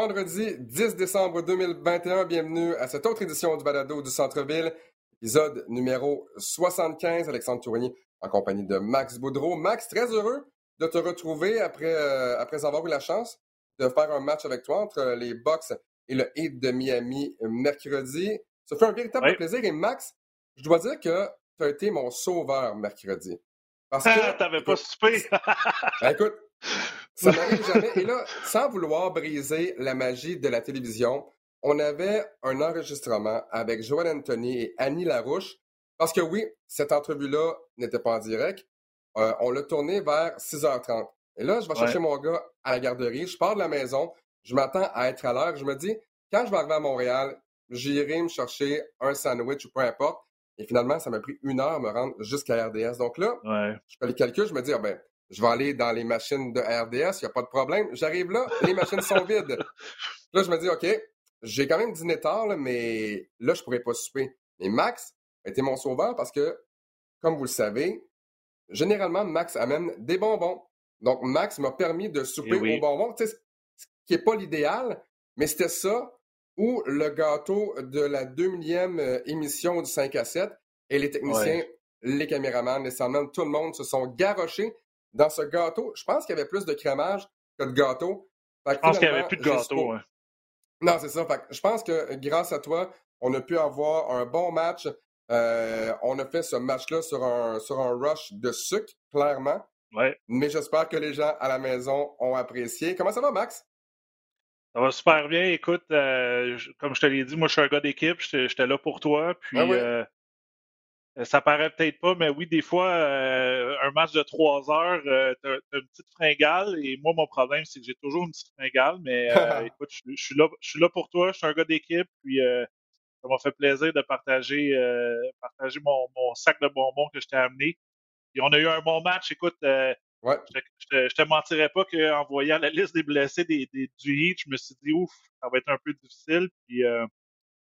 Vendredi 10 décembre 2021, bienvenue à cette autre édition du Balado du Centre-Ville, épisode numéro 75. Alexandre Tourigny en compagnie de Max Boudreau. Max, très heureux de te retrouver après, euh, après avoir eu la chance de faire un match avec toi entre les Bucks et le Heat de Miami mercredi. Ça fait un véritable plaisir. Et Max, je dois dire que tu as été mon sauveur mercredi. Parce que. T'avais pas soupé! Ben, écoute, ça n'arrive jamais. Et là, sans vouloir briser la magie de la télévision, on avait un enregistrement avec Joël Anthony et Annie Larouche. Parce que oui, cette entrevue-là n'était pas en direct. Euh, on l'a tourné vers 6h30. Et là, je vais chercher mon gars à la garderie. Je pars de la maison. Je m'attends à être à l'heure. Je me dis, quand je vais arriver à Montréal, j'irai me chercher un sandwich ou peu importe. Et finalement, ça m'a pris une heure à me rendre jusqu'à RDS. Donc là, je fais les calculs. Je me dis, ah ben, je vais aller dans les machines de RDS, il n'y a pas de problème. J'arrive là, les machines sont vides. Là, je me dis, OK, j'ai quand même dîné tard, mais là, je ne pourrais pas souper. Mais Max a été mon sauveur parce que, comme vous le savez, généralement, Max amène des bonbons. Donc, Max m'a permis de souper eh aux bonbons, ce qui n'est pas l'idéal, mais c'était ça ou le gâteau de la 2000e euh, émission du 5 à 7. Et les techniciens, les caméramans, les soundmen, tout le monde se sont garochés dans ce gâteau, je pense qu'il y avait plus de crémage que de gâteau. je pense qu'il n'y avait plus de gâteau. Non, c'est ça. je pense que grâce à toi, on a pu avoir un bon match. Euh, on a fait ce match-là sur un, sur un rush de sucre, clairement. Ouais. Mais j'espère que les gens à la maison ont apprécié. Comment ça va, Max? Ça va super bien. Écoute, euh, comme je te l'ai dit, moi, je suis un gars d'équipe. J'étais là pour toi. Puis, ah euh, ça paraît peut-être pas, mais oui, des fois, euh, un match de trois heures, euh, tu as, une petite fringale. Et moi, mon problème, c'est que j'ai toujours une petite fringale. Mais écoute, je, suis là, je suis là pour toi. Je suis un gars d'équipe. Puis ça m'a fait plaisir de partager, partager mon, sac de bonbons que je t'ai amené. Et on a eu un bon match. Écoute, je, ne te mentirais pas qu'en voyant la liste des blessés des, du Heat, je me suis dit, ouf, ça va être un peu difficile. Puis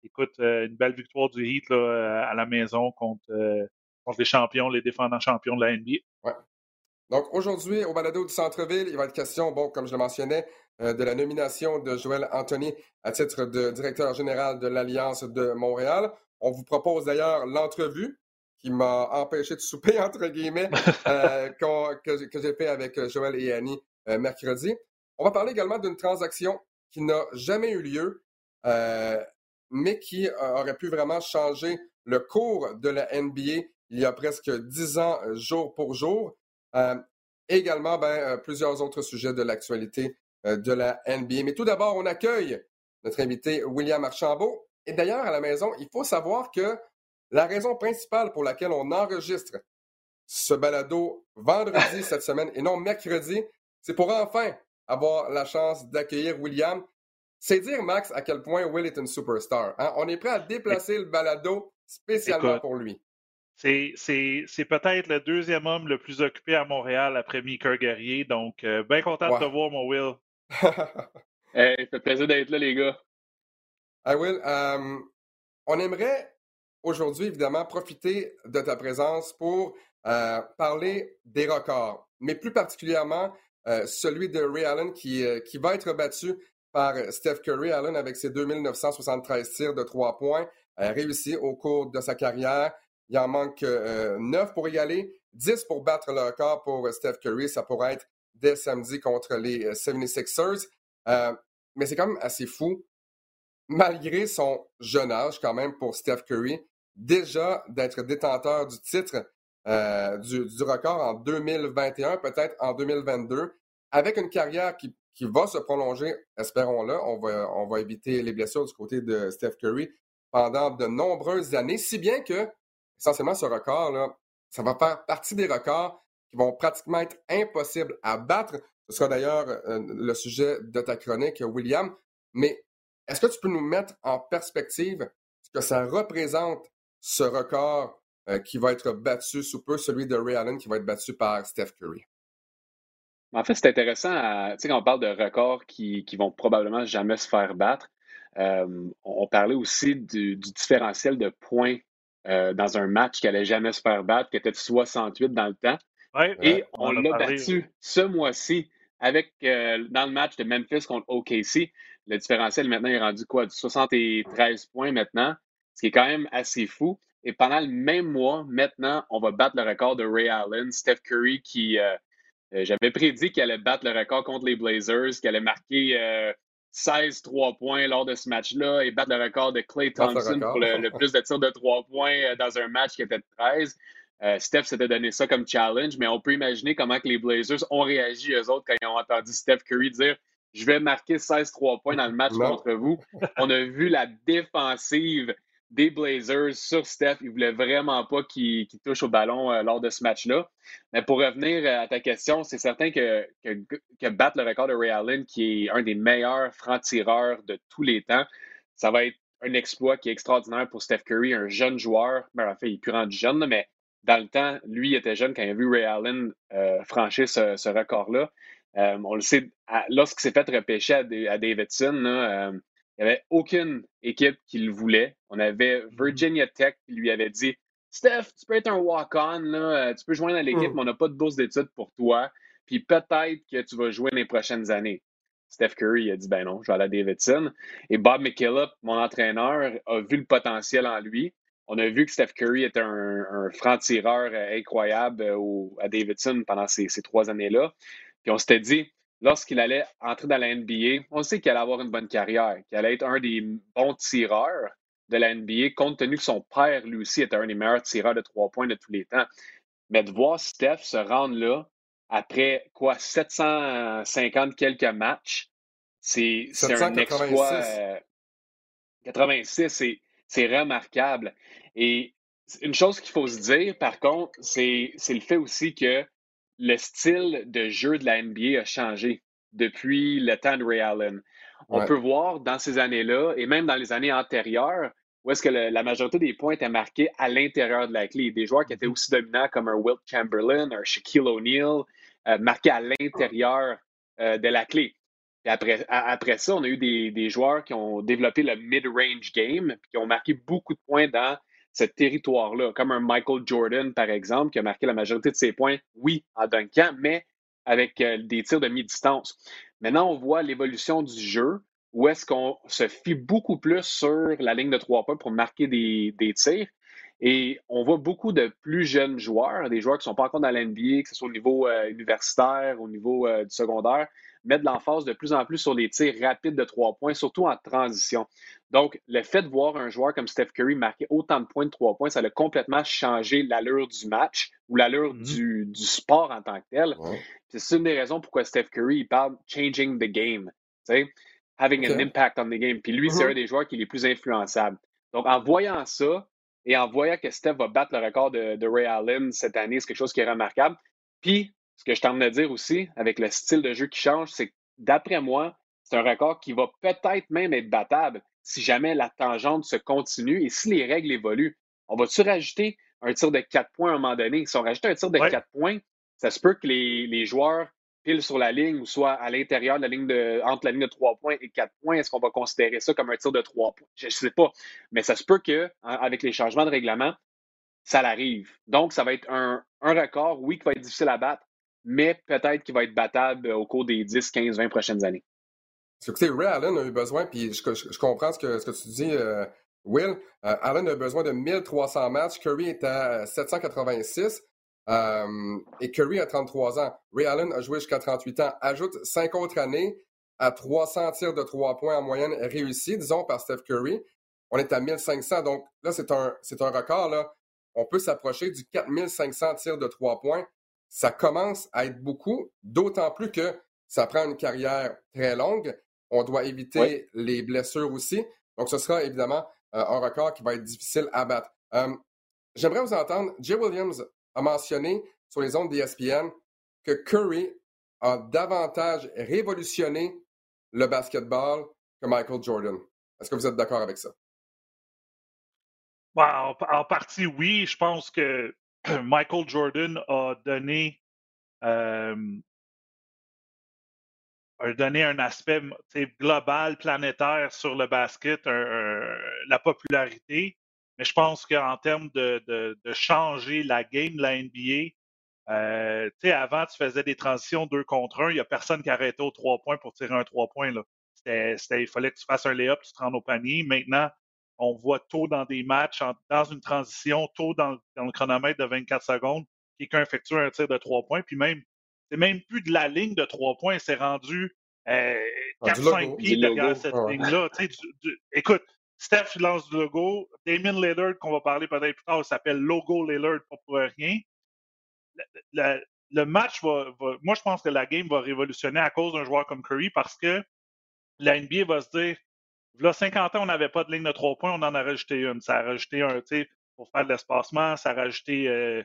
écoute, euh, une belle victoire du Heat euh, à la maison contre, euh, contre les champions, les défendants champions de la NBA. Ouais. Donc aujourd'hui, au balado du centre-ville, il va être question, bon, comme je le mentionnais, de la nomination de Joël Anthony à titre de directeur général de l'Alliance de Montréal. On vous propose d'ailleurs l'entrevue qui m'a empêché de souper, entre guillemets, que, que j'ai fait avec Joël et Annie mercredi. On va parler également d'une transaction qui n'a jamais eu lieu mais qui euh, aurait pu vraiment changer le cours de la NBA il y a presque dix ans, euh, jour pour jour. Euh, également, ben, plusieurs autres sujets de l'actualité de la NBA. Mais tout d'abord, on accueille notre invité William Archambault. Et d'ailleurs, à la maison, il faut savoir que la raison principale pour laquelle on enregistre ce balado vendredi cette semaine et non mercredi, c'est pour enfin avoir la chance d'accueillir William c'est dire, Max, à quel point Will est une superstar. Hein? On est prêt à déplacer le balado spécialement pour lui. C'est peut-être le deuxième homme le plus occupé à Montréal après Mika Guerrier. Donc, euh, bien content de te voir, mon Will. hey, ça fait plaisir d'être là, les gars. Hey Will, euh, on aimerait aujourd'hui, évidemment, profiter de ta présence pour euh, parler des records, mais plus particulièrement celui de Ray Allen qui, qui va être battu par Steph Curry. Allen, avec ses 2973 tirs de trois points, a réussi au cours de sa carrière. Il en manque euh, 9 pour y aller, 10 pour battre le record pour Steph Curry. Ça pourrait être dès samedi contre les 76ers. Euh, euh, mais c'est quand même assez fou, malgré son jeune âge quand même pour Steph Curry, déjà d'être détenteur du titre du, du, record en 2021, peut-être en 2022, avec une carrière qui qui va se prolonger, espérons-le. On va, on va éviter les blessures du côté de Steph Curry pendant de nombreuses années, si bien que, essentiellement, ce record-là, ça va faire partie des records qui vont pratiquement être impossibles à battre. Ce sera d'ailleurs euh, le sujet de ta chronique, William. Mais est-ce que tu peux nous mettre en perspective ce que ça représente, ce record euh, qui va être battu sous peu, celui de Ray Allen qui va être battu par Steph Curry? En fait, c'est intéressant, tu sais, quand on parle de records qui, qui vont probablement jamais se faire battre, euh, on, parlait aussi du, différentiel de points euh, dans un match qui allait jamais se faire battre, qui était de 68 dans le temps. Et on, l'a battu ce mois-ci avec, euh, dans le match de Memphis contre OKC. Le différentiel maintenant est rendu quoi? Du 73 points maintenant, ce qui est quand même assez fou. Et pendant le même mois, maintenant, on va battre le record de Ray Allen, Steph Curry qui. Euh, euh, j'avais prédit qu'il allait battre le record contre les Blazers, qu'il allait marquer 16 3 points lors de ce match-là et battre le record de Clay Thompson pour le, plus de tirs de 3 points dans un match qui était de 13. Steph s'était donné ça comme challenge, mais on peut imaginer comment que les Blazers ont réagi, eux autres, quand ils ont entendu Steph Curry dire je vais marquer 16-3 points dans le match contre vous. On a vu la défensive des Blazers sur Steph. Il ne voulait vraiment pas qu'il touche au ballon euh, lors de ce match-là. Mais pour revenir euh, à ta question, c'est certain que, que, battre le record de Ray Allen, qui est un des meilleurs francs-tireurs de tous les temps, ça va être un exploit qui est extraordinaire pour Steph Curry, un jeune joueur. Ben, en fait, il est plus rendu jeune, mais dans le temps, lui, il était jeune quand il a vu Ray Allen euh, franchir ce record-là. On le sait, lorsqu'il s'est fait repêcher à, Davidson, il n'y avait aucune équipe qui le voulait. On avait mm-hmm. Virginia Tech qui lui avait dit Steph, tu peux être un walk-on, euh, tu peux joindre à l'équipe, mm. mais on n'a pas de bourse d'études pour toi. Puis peut-être que tu vas jouer les prochaines années. Steph Curry a dit ben non, je vais aller à Davidson. Et Bob McKillop, mon entraîneur, a vu le potentiel en lui. On a vu que Steph Curry était un, franc-tireur incroyable à Davidson pendant ces trois années-là. Puis on s'était dit, lorsqu'il allait entrer dans la NBA, on sait qu'il allait avoir une bonne carrière, qu'il allait être un des bons tireurs de la NBA, compte tenu que son père, lui aussi, était un des meilleurs tireurs de trois points de tous les temps. Mais de voir Steph se rendre là, après quoi, 750 quelques matchs, c'est un exploit. 86, euh, c'est remarquable. Et une chose qu'il faut se dire, par contre, c'est le fait aussi que le style de jeu de la NBA a changé depuis le temps de Ray Allen. On peut voir dans ces années-là, et même dans les années antérieures, où est-ce que la majorité des points étaient marqués à l'intérieur de la clé. Des joueurs qui étaient mm-hmm. aussi dominants comme un Wilt Chamberlain, un Shaquille O'Neal, euh, marqués à l'intérieur euh, de la clé. Et après, après ça, on a eu des, des joueurs qui ont développé le mid-range game, qui ont marqué beaucoup de points dans ce territoire-là, comme un Michael Jordan, par exemple, qui a marqué la majorité de ses points, oui, en dunkant, mais avec euh, des tirs de mi-distance. Maintenant, on voit l'évolution du jeu, où est-ce qu'on se fie beaucoup plus sur la ligne de trois points pour marquer des, tirs. Et on voit beaucoup de plus jeunes joueurs, des joueurs qui ne sont pas encore dans l'NBA, que ce soit au niveau euh, universitaire, au niveau euh, du secondaire, mettre de l'emphase de plus en plus sur les tirs rapides de trois points, surtout en transition. Donc, le fait de voir un joueur comme Steph Curry marquer autant de points de trois points, ça a complètement changé l'allure du match ou l'allure mm-hmm. du, sport en tant que tel. C'est une des raisons pourquoi Steph Curry il parle changing the game, having an impact on the game. Puis lui, c'est mm-hmm. un des joueurs qui est les plus influençables. Donc, en voyant ça et en voyant que Steph va battre le record de, de Ray Allen cette année, c'est quelque chose qui est remarquable. Puis, ce que je t'en de dire aussi, avec le style de jeu qui change, c'est que d'après moi, c'est un record qui va peut-être même être battable si jamais la tangente se continue et si les règles évoluent. On va-tu rajouter un tir de 4 points à un moment donné? Si on rajoute un tir de 4 points, ça se peut que les, joueurs pilent sur la ligne ou soit à l'intérieur de la ligne de, entre la ligne de 3 points et 4 points. Est-ce qu'on va considérer ça comme un tir de 3 points? Je ne sais pas. Mais ça se peut que, avec les changements de règlement, ça l'arrive. Donc, ça va être un, un record, oui, qui va être difficile à battre, mais peut-être qu'il va être battable au cours des 10, 15, 20 prochaines années. Écoutez, Ray Allen a eu besoin, puis je, comprends ce que, tu dis, euh, Will. Euh, Allen a besoin de 1300 matchs. Curry est à 786 euh, et Curry a 33 ans. Ray Allen a joué jusqu'à 38 ans. Ajoute 5 autres années à 300 tirs de 3 points en moyenne réussis, disons, par Steph Curry. On est à 1500. Donc là, c'est un, un record. Là. On peut s'approcher du 4500 tirs de 3 points ça commence à être beaucoup, d'autant plus que ça prend une carrière très longue. On doit éviter les blessures aussi. Donc, ce sera évidemment euh, un record qui va être difficile à battre. Euh, j'aimerais vous entendre. Jay Williams a mentionné sur les ondes d'ESPN que Curry a davantage révolutionné le basketball que Michael Jordan. Est-ce que vous êtes d'accord avec ça? en, partie, oui. Je pense que Michael Jordan a donné, a donné un aspect global, planétaire sur le basket, la popularité. Mais je pense qu'en termes de, de, changer la game la NBA, euh, avant, tu faisais des transitions deux contre un. Il n'y a personne qui arrêtait aux trois points pour tirer un trois points. Là. il fallait que tu fasses un lay-up, tu te rends au panier. Maintenant, on voit tôt dans des matchs, dans une transition, tôt dans, le chronomètre de 24 secondes, quelqu'un effectue un tir de trois points, puis même, c'est même plus de la ligne de trois points, c'est rendu euh, 4-5 pieds derrière cette ligne-là. écoute, Steph lance du logo, Damien Lillard, qu'on va parler peut-être plus tard, s'appelle Logo Lillard, pas pour rien. Le, match va, Moi, je pense que la game va révolutionner à cause d'un joueur comme Curry parce que la NBA va se dire Là, 50 ans, on n'avait pas de ligne de trois points, on en a rajouté une. Ça a rajouté un, tu sais, pour faire de l'espacement, ça a rajouté. Euh,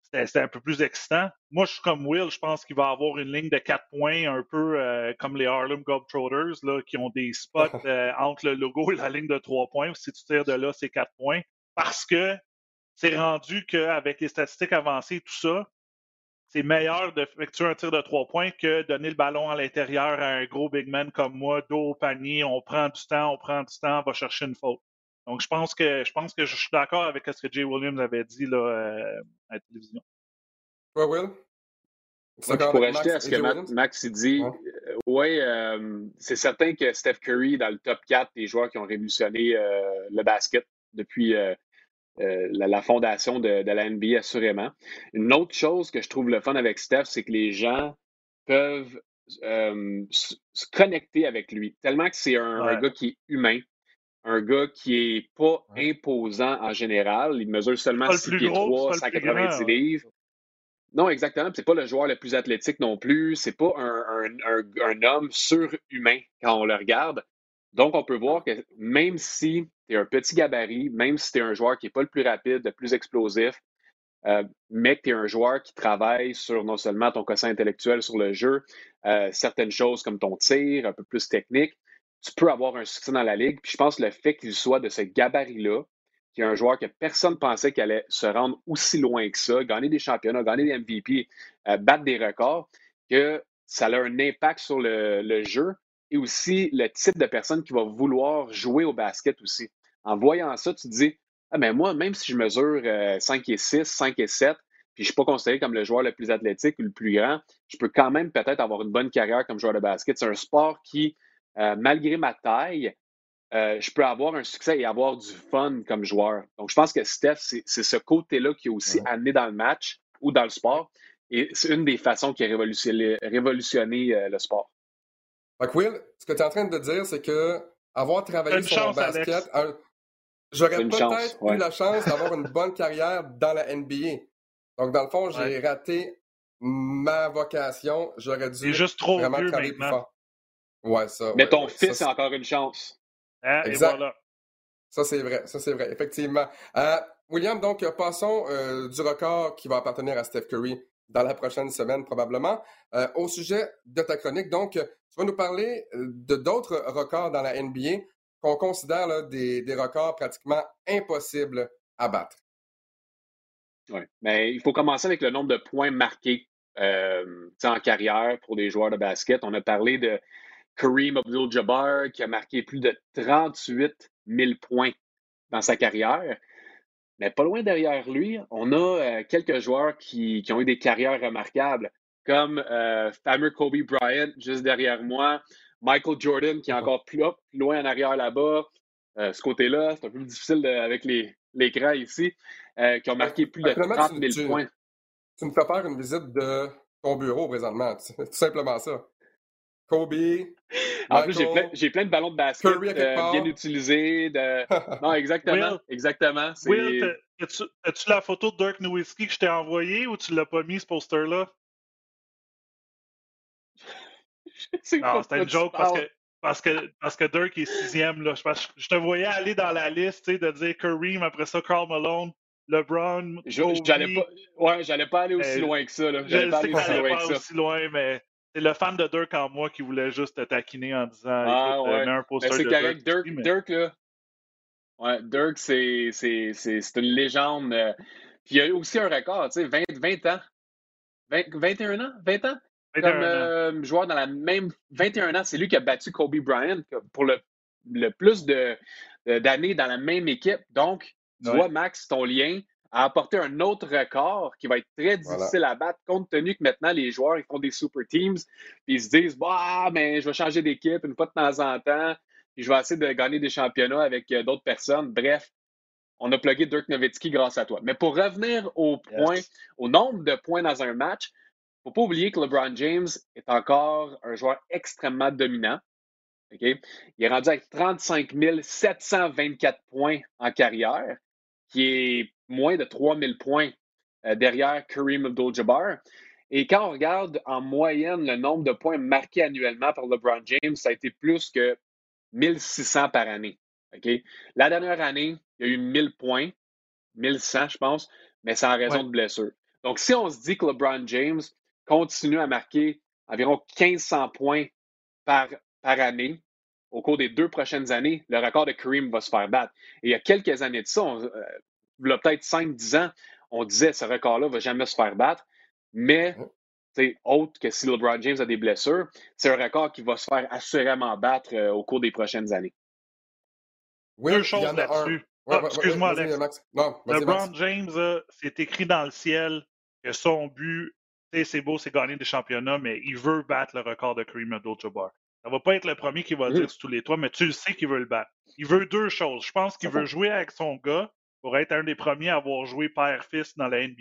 c'était un peu plus excitant. Moi, je suis comme Will, je pense qu'il va avoir une ligne de quatre points, un peu euh, comme les Harlem Globetrotters, là, qui ont des spots euh, entre le logo et la ligne de trois points. Si tu tires de là, c'est quatre points. Parce que c'est rendu qu'avec les statistiques avancées, tout ça, c'est meilleur d'effectuer un tir de trois points que donner le ballon à l'intérieur à un gros big man comme moi, dos au panier. On prend du temps, on prend du temps, on va chercher une faute. Donc, je pense que je pense que je suis d'accord avec ce que Jay Williams avait dit là, euh, à la télévision. Ouais, Will? Moi, pour ajouter à ce que Max, dit, oui, euh, euh, c'est certain que Steph Curry est dans le top 4 des joueurs qui ont révolutionné le basket depuis euh, la, fondation de, la NBA, assurément. Une autre chose que je trouve le fun avec Steph, c'est que les gens peuvent euh, se connecter avec lui. Tellement que c'est un, gars qui est humain, un gars qui est pas imposant en général. Il mesure seulement 6 pieds 3, 190 livres. Non, exactement. C'est pas le joueur le plus athlétique non plus. C'est pas un, un, homme surhumain quand on le regarde. Donc, on peut voir que même si tu es un petit gabarit, même si tu es un joueur qui n'est pas le plus rapide, le plus explosif, euh, mais que tu es un joueur qui travaille sur non seulement ton quotient intellectuel sur le jeu, euh, certaines choses comme ton tir, un peu plus technique, tu peux avoir un succès dans la ligue. Puis je pense que le fait qu'il soit de ce gabarit-là, qui est un joueur que personne pensait qu'il allait se rendre aussi loin que ça, gagner des championnats, gagner des MVP, euh, battre des records, que ça a un impact sur le jeu, et aussi le type de personne qui va vouloir jouer au basket aussi. En voyant ça, tu te dis, ah ben moi, même si je mesure 5 euh, et 6, 5 et 7, puis je ne suis pas considéré comme le joueur le plus athlétique ou le plus grand, je peux quand même peut-être avoir une bonne carrière comme joueur de basket. C'est un sport qui, euh, malgré ma taille, euh, je peux avoir un succès et avoir du fun comme joueur. Donc, je pense que Steph, c'est ce côté-là qui est aussi amené dans le match ou dans le sport. Et c'est une des façons qui a révolutionné, révolutionné le sport. Fait Will, ce que tu es en train de dire, c'est que avoir travaillé sur mon basket, j'aurais peut-être eu la chance d'avoir une bonne carrière dans la NBA. Donc, dans le fond, j'ai raté ma vocation. J'aurais dû juste trop vraiment travailler plus fort. Ouais, ça. Mais ton fils a encore une chance. Hein, exact. Ça, c'est vrai. Ça, c'est vrai, effectivement. Euh, William, donc, passons euh, du record qui va appartenir à Steph Curry dans la prochaine semaine, probablement. Euh, au sujet de ta chronique, donc, tu vas nous parler euh, de d'autres records dans la NBA qu'on considère des, records pratiquement impossibles à battre. Oui, mais il faut commencer avec le nombre de points marqués euh, en carrière pour des joueurs de basket. On a parlé de Kareem Abdul-Jabbar qui a marqué plus de 38 000 points dans sa carrière. Mais pas loin derrière lui, on a euh, quelques joueurs qui, qui, ont eu des carrières remarquables comme euh, fameux Kobe Bryant juste derrière moi, Michael Jordan qui est encore plus, loin en arrière là-bas. Euh, ce côté-là, c'est un peu plus difficile avec les, l'écran ici, euh, qui ont marqué plus de 30 000 points. Tu me fais faire une visite de ton bureau présentement, tout simplement ça. Kobe. En plus, j'ai plein, j'ai plein, de ballons de basket euh, bien utilisés. De... non, exactement. exactement. Will, as-tu la photo de Dirk Nowitzki que je t'ai envoyée ou tu l'as pas mis, ce poster-là? non, c'était une joke parce que, parce, que, parce que Dirk est sixième. Là. Je, je te voyais aller dans la liste de dire Kareem, après ça, Carl Malone, LeBron. J'allais pas, ouais, j'allais pas aller aussi loin que ça. J'allais pas aller aussi loin que ça. aussi loin, mais c'est le fan de Dirk en moi qui voulait juste te taquiner en disant ah, ouais. un poster C'est correct. Dirk, Dirk, là. Ouais, Dirk, c'est une légende. Euh, puis il y a aussi un record, tu sais, 20, 20 ans. 21 ans? 20 ans? Comme euh, joueur dans la même 21 ans. C'est lui qui a battu Kobe Bryant pour le, le plus d'années dans la même équipe. Donc, tu vois, Max, ton lien à apporter un autre record qui va être très difficile à battre, compte tenu que maintenant les joueurs ils font des super teams, puis ils se disent bah, mais je vais changer d'équipe une fois de temps en temps, puis je vais essayer de gagner des championnats avec euh, d'autres personnes. Bref, on a plugué Dirk Nowitzki grâce à toi. Mais pour revenir au point, au nombre de points dans un match, faut pas oublier que LeBron James est encore un joueur extrêmement dominant. Il est rendu avec 35 724 points en carrière, qui est moins de 3000 points euh, derrière Kareem Abdul-Jabbar. Et quand on regarde en moyenne le nombre de points marqués annuellement par LeBron James, ça a été plus que 1600 par année. La dernière année, il y a eu 1000 points, 1100 je pense, mais c'est en raison de blessure. Donc si on se dit que LeBron James continue à marquer environ 1500 points par, par année, au cours des deux prochaines années, le record de Kareem va se faire battre. Et il y a quelques années de ça, euh, il y a peut-être 5-10 ans, on disait ce record-là ne va jamais se faire battre. Mais, c'est autre que si LeBron James a des blessures, c'est un record qui va se faire assurément battre euh, au cours des prochaines années. Oui, Deux choses là-dessus. Ah, excuse-moi, Alex. LeBron James, c'est écrit dans le ciel que son but, c'est beau, c'est gagner des championnats, mais il veut battre le record de Kareem Abdul-Jabbar. Ça va pas être le premier qui va le dire sur tous les toits, mais tu le sais qu'il veut le battre. Il veut deux choses. Je pense qu'il veut jouer avec son gars pour être un des premiers à avoir joué père-fils dans la NBA,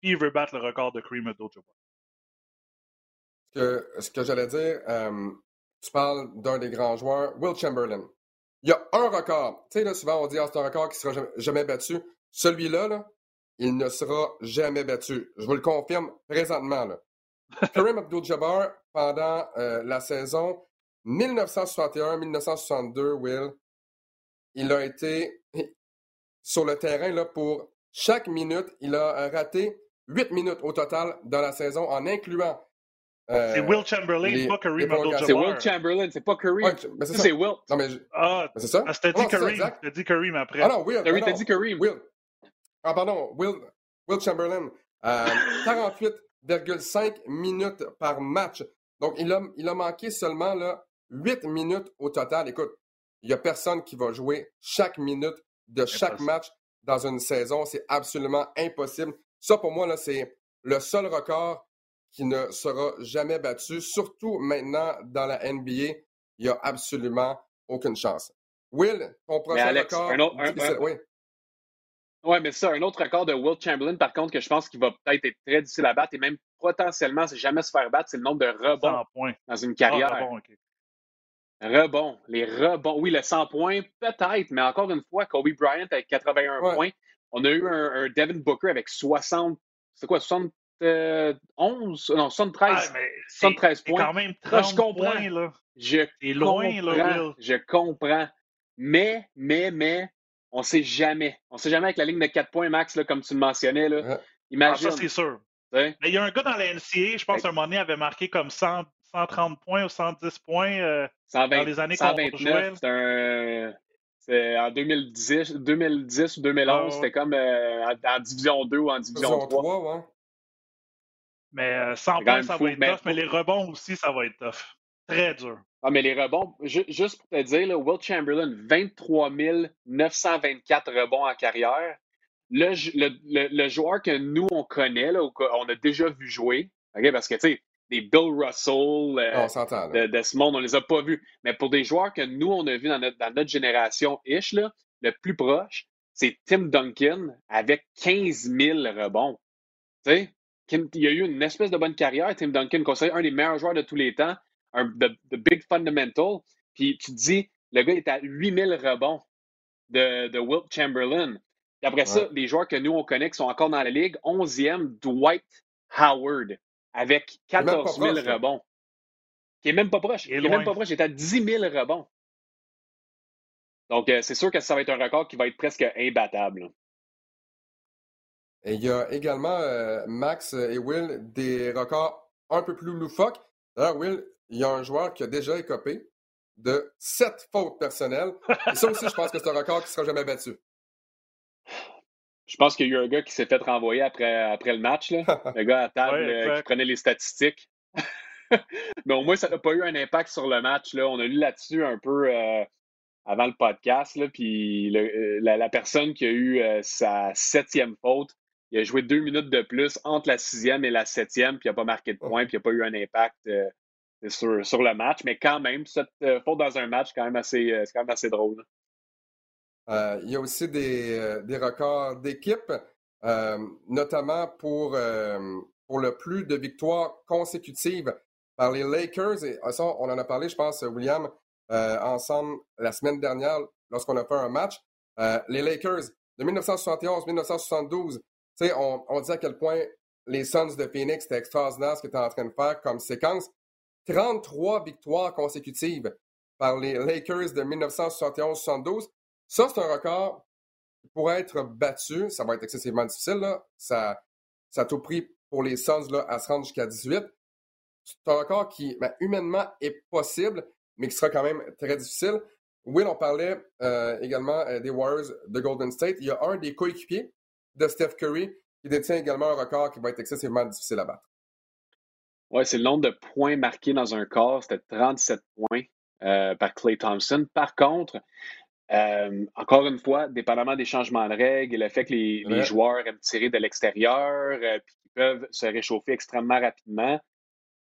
puis il veut battre le record de Kareem Abdul-Jabbar. Ce que, ce que j'allais dire, euh, tu parles d'un des grands joueurs, Will Chamberlain. Il y a un record. Tu sais, là, souvent, on dit, ah, c'est un record qui ne sera jamais, battu. Celui-là, là, il ne sera jamais battu. Je vous le confirme présentement. Là. Kareem Abdul-Jabbar, pendant euh, la saison 1961-1962, Will, il a été sur le terrain là, pour chaque minute. Il a raté 8 minutes au total dans la saison, en incluant. Euh, c'est Will Chamberlain, pas Kareem Abdul-Jabbar. C'est Will Chamberlain, c'est pas Kareem. c'est Will. Non, mais Ah, c'est ça? Ah, c'était dit Kareem. T'as dit Kareem après. Ah non, Will. Ah, oui, t'as dit Kareem. Will. Ah, pardon, Will, Will Chamberlain. Euh, 48,5 minutes par match. Donc, il a, il a manqué seulement là, 8 minutes au total. Écoute, il n'y a personne qui va jouer chaque minute de chaque match dans une saison. C'est absolument impossible. Ça, pour moi, là, c'est le seul record qui ne sera jamais battu. Surtout maintenant dans la NBA, il n'y a absolument aucune chance. Will, ton prochain record. oui. Oui, mais ça, un autre record de Will Chamberlain, par contre, que je pense qu'il va peut-être être très difficile à battre et même potentiellement, c'est jamais se faire battre, c'est le nombre de rebonds dans une carrière. Ah, Rebond, les rebonds. Oui, le 100 points, peut-être, mais encore une fois, Kobe Bryant avec 81 points. On a eu un, Devin Booker avec 60, c'est quoi, 71, non, 73, 73 points. quand même 30 je comprends. Points, là. Je loin, comprends, là, Je comprends. Mais, mais, mais, on sait jamais. On sait jamais avec la ligne de 4 points max, là, comme tu le mentionnais. Là. Imagine. Ah, ça, c'est sûr. Mais il y a un gars dans la NCA, je pense, un moment donné, avait marqué comme 100, 130 points ou 110 points euh, dans les années qu'on jouait. C'est en 2010, 2010 ou 2011, c'était comme euh, en, Division 2 ou en Division 3. ouais. Mais 100 euh, points, ça va être tough, mais les rebonds aussi, ça va être tough. Très dur. Ah, mais les rebonds, juste pour te dire, Will Chamberlain, 23 924 rebonds en carrière le, le, joueur que nous, on connaît, là, qu'on a déjà vu jouer, parce que, tu sais, des Bill Russell euh, de, ce monde, on les a pas vus. Mais pour des joueurs que nous, on a vus dans notre, dans notre génération-ish, le plus proche, c'est Tim Duncan avec 15 000 rebonds. Tu sais, il a eu une espèce de bonne carrière, Tim Duncan, considéré un des meilleurs joueurs de tous les temps, un the, big fundamental. Puis tu te dis, le gars est à 8000 rebonds de, de Wilt Chamberlain. Et après ça, les joueurs que nous, on connaît qui sont encore dans la ligue, 11e, Dwight Howard, avec 14 000 rebonds. Qui est même pas proche. Il est, même pas proche. Il est à 10 000 rebonds. Donc, euh, c'est sûr que ça va être un record qui va être presque imbattable. Et il y a également, euh, Max et Will, des records un peu plus loufoques. D'ailleurs, Will, il y a un joueur qui a déjà écopé de 7 fautes personnelles. Et ça aussi, je pense que c'est un record qui ne sera jamais battu. Je pense qu'il y a eu un gars qui s'est fait renvoyer après, après le match. Là. Le gars à table euh, qui prenait les statistiques. Mais au moins, ça n'a pas eu un impact sur le match. Là. On a lu là-dessus un peu. Euh, avant le podcast, là, puis la, personne qui a eu sa septième faute, il a joué deux minutes de plus entre la sixième et la septième, puis il n'a pas marqué de oh. points, puis il n'a pas eu un impact sur, sur, le match. Mais quand même, cette faute dans un match, c'est quand même assez, quand même assez drôle. il y a aussi des, des records d'équipe. Euh, notamment pour, euh, pour le plus de victoires consécutives par les Lakers. Et ça, on en a parlé, je pense, William, euh, ensemble la semaine dernière lorsqu'on a fait un match. les Lakers de 1971-1972, on, on dit à quel point les Suns de Phoenix étaient extraordinaires ce qu'ils étaient en train de faire comme séquence. 33 victoires consécutives par les Lakers de 1971-72. Ça, c'est un record pour être battu, ça va être excessivement difficile. Là. Ça, ça a tout pris pour les Suns là, à se rendre jusqu'à 18. C'est un record qui, ben, humainement, est possible, mais qui sera quand même très difficile. Will, on parlait euh, également euh, des Warriors de Golden State. Il y a un des coéquipiers de Steph Curry qui détient également un record qui va être excessivement difficile à battre. Oui, c'est le nombre de points marqués dans un corps. C'était 37 points euh, par Clay Thompson. Par contre, euh, encore une fois, dépendamment des changements de règles, le fait que les, joueurs aiment tirer de l'extérieur, euh, puis qu'ils peuvent se réchauffer extrêmement rapidement,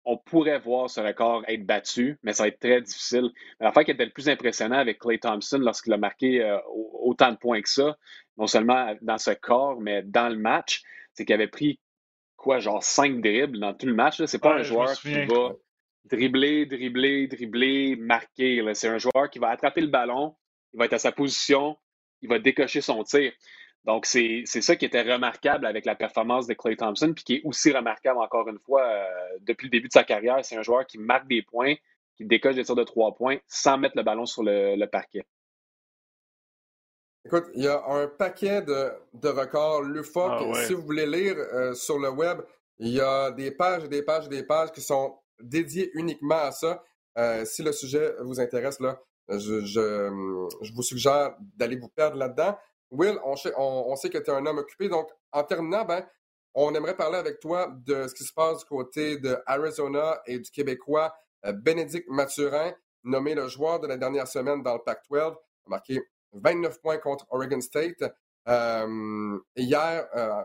on pourrait voir ce record être battu, mais ça va être très difficile. L'affaire qui était le plus impressionnant avec Clay Thompson lorsqu'il a marqué euh, autant de points que ça, non seulement dans ce corps, mais dans le match, c'est qu'il avait pris quoi, genre cinq dribbles dans tout le match. C'est pas un joueur qui va dribbler, dribbler, dribbler, marquer. C'est un joueur qui va attraper le ballon, il va être à sa position, il va décocher son tir. Donc, c'est ça qui était remarquable avec la performance de Clay Thompson, puis qui est aussi remarquable encore une fois euh, depuis le début de sa carrière. C'est un joueur qui marque des points, qui décoche des tirs de trois points sans mettre le ballon sur le, parquet. Écoute, il y a un paquet de, de records LUFOC. Ah si vous voulez lire euh, sur le web, il y a des pages et des pages et des pages qui sont dédiées uniquement à ça. Euh, si le sujet vous intéresse, là, je, vous suggère d'aller vous perdre là-dedans. Will, on, sait que tu es un homme occupé, donc en terminant, ben, on aimerait parler avec toi de ce qui se passe du côté de Arizona et du Québécois euh, Bénédicte Mathurin, nommé le joueur de la dernière semaine dans le Pac-12, a marqué 29 points contre Oregon State. Euh, hier, euh,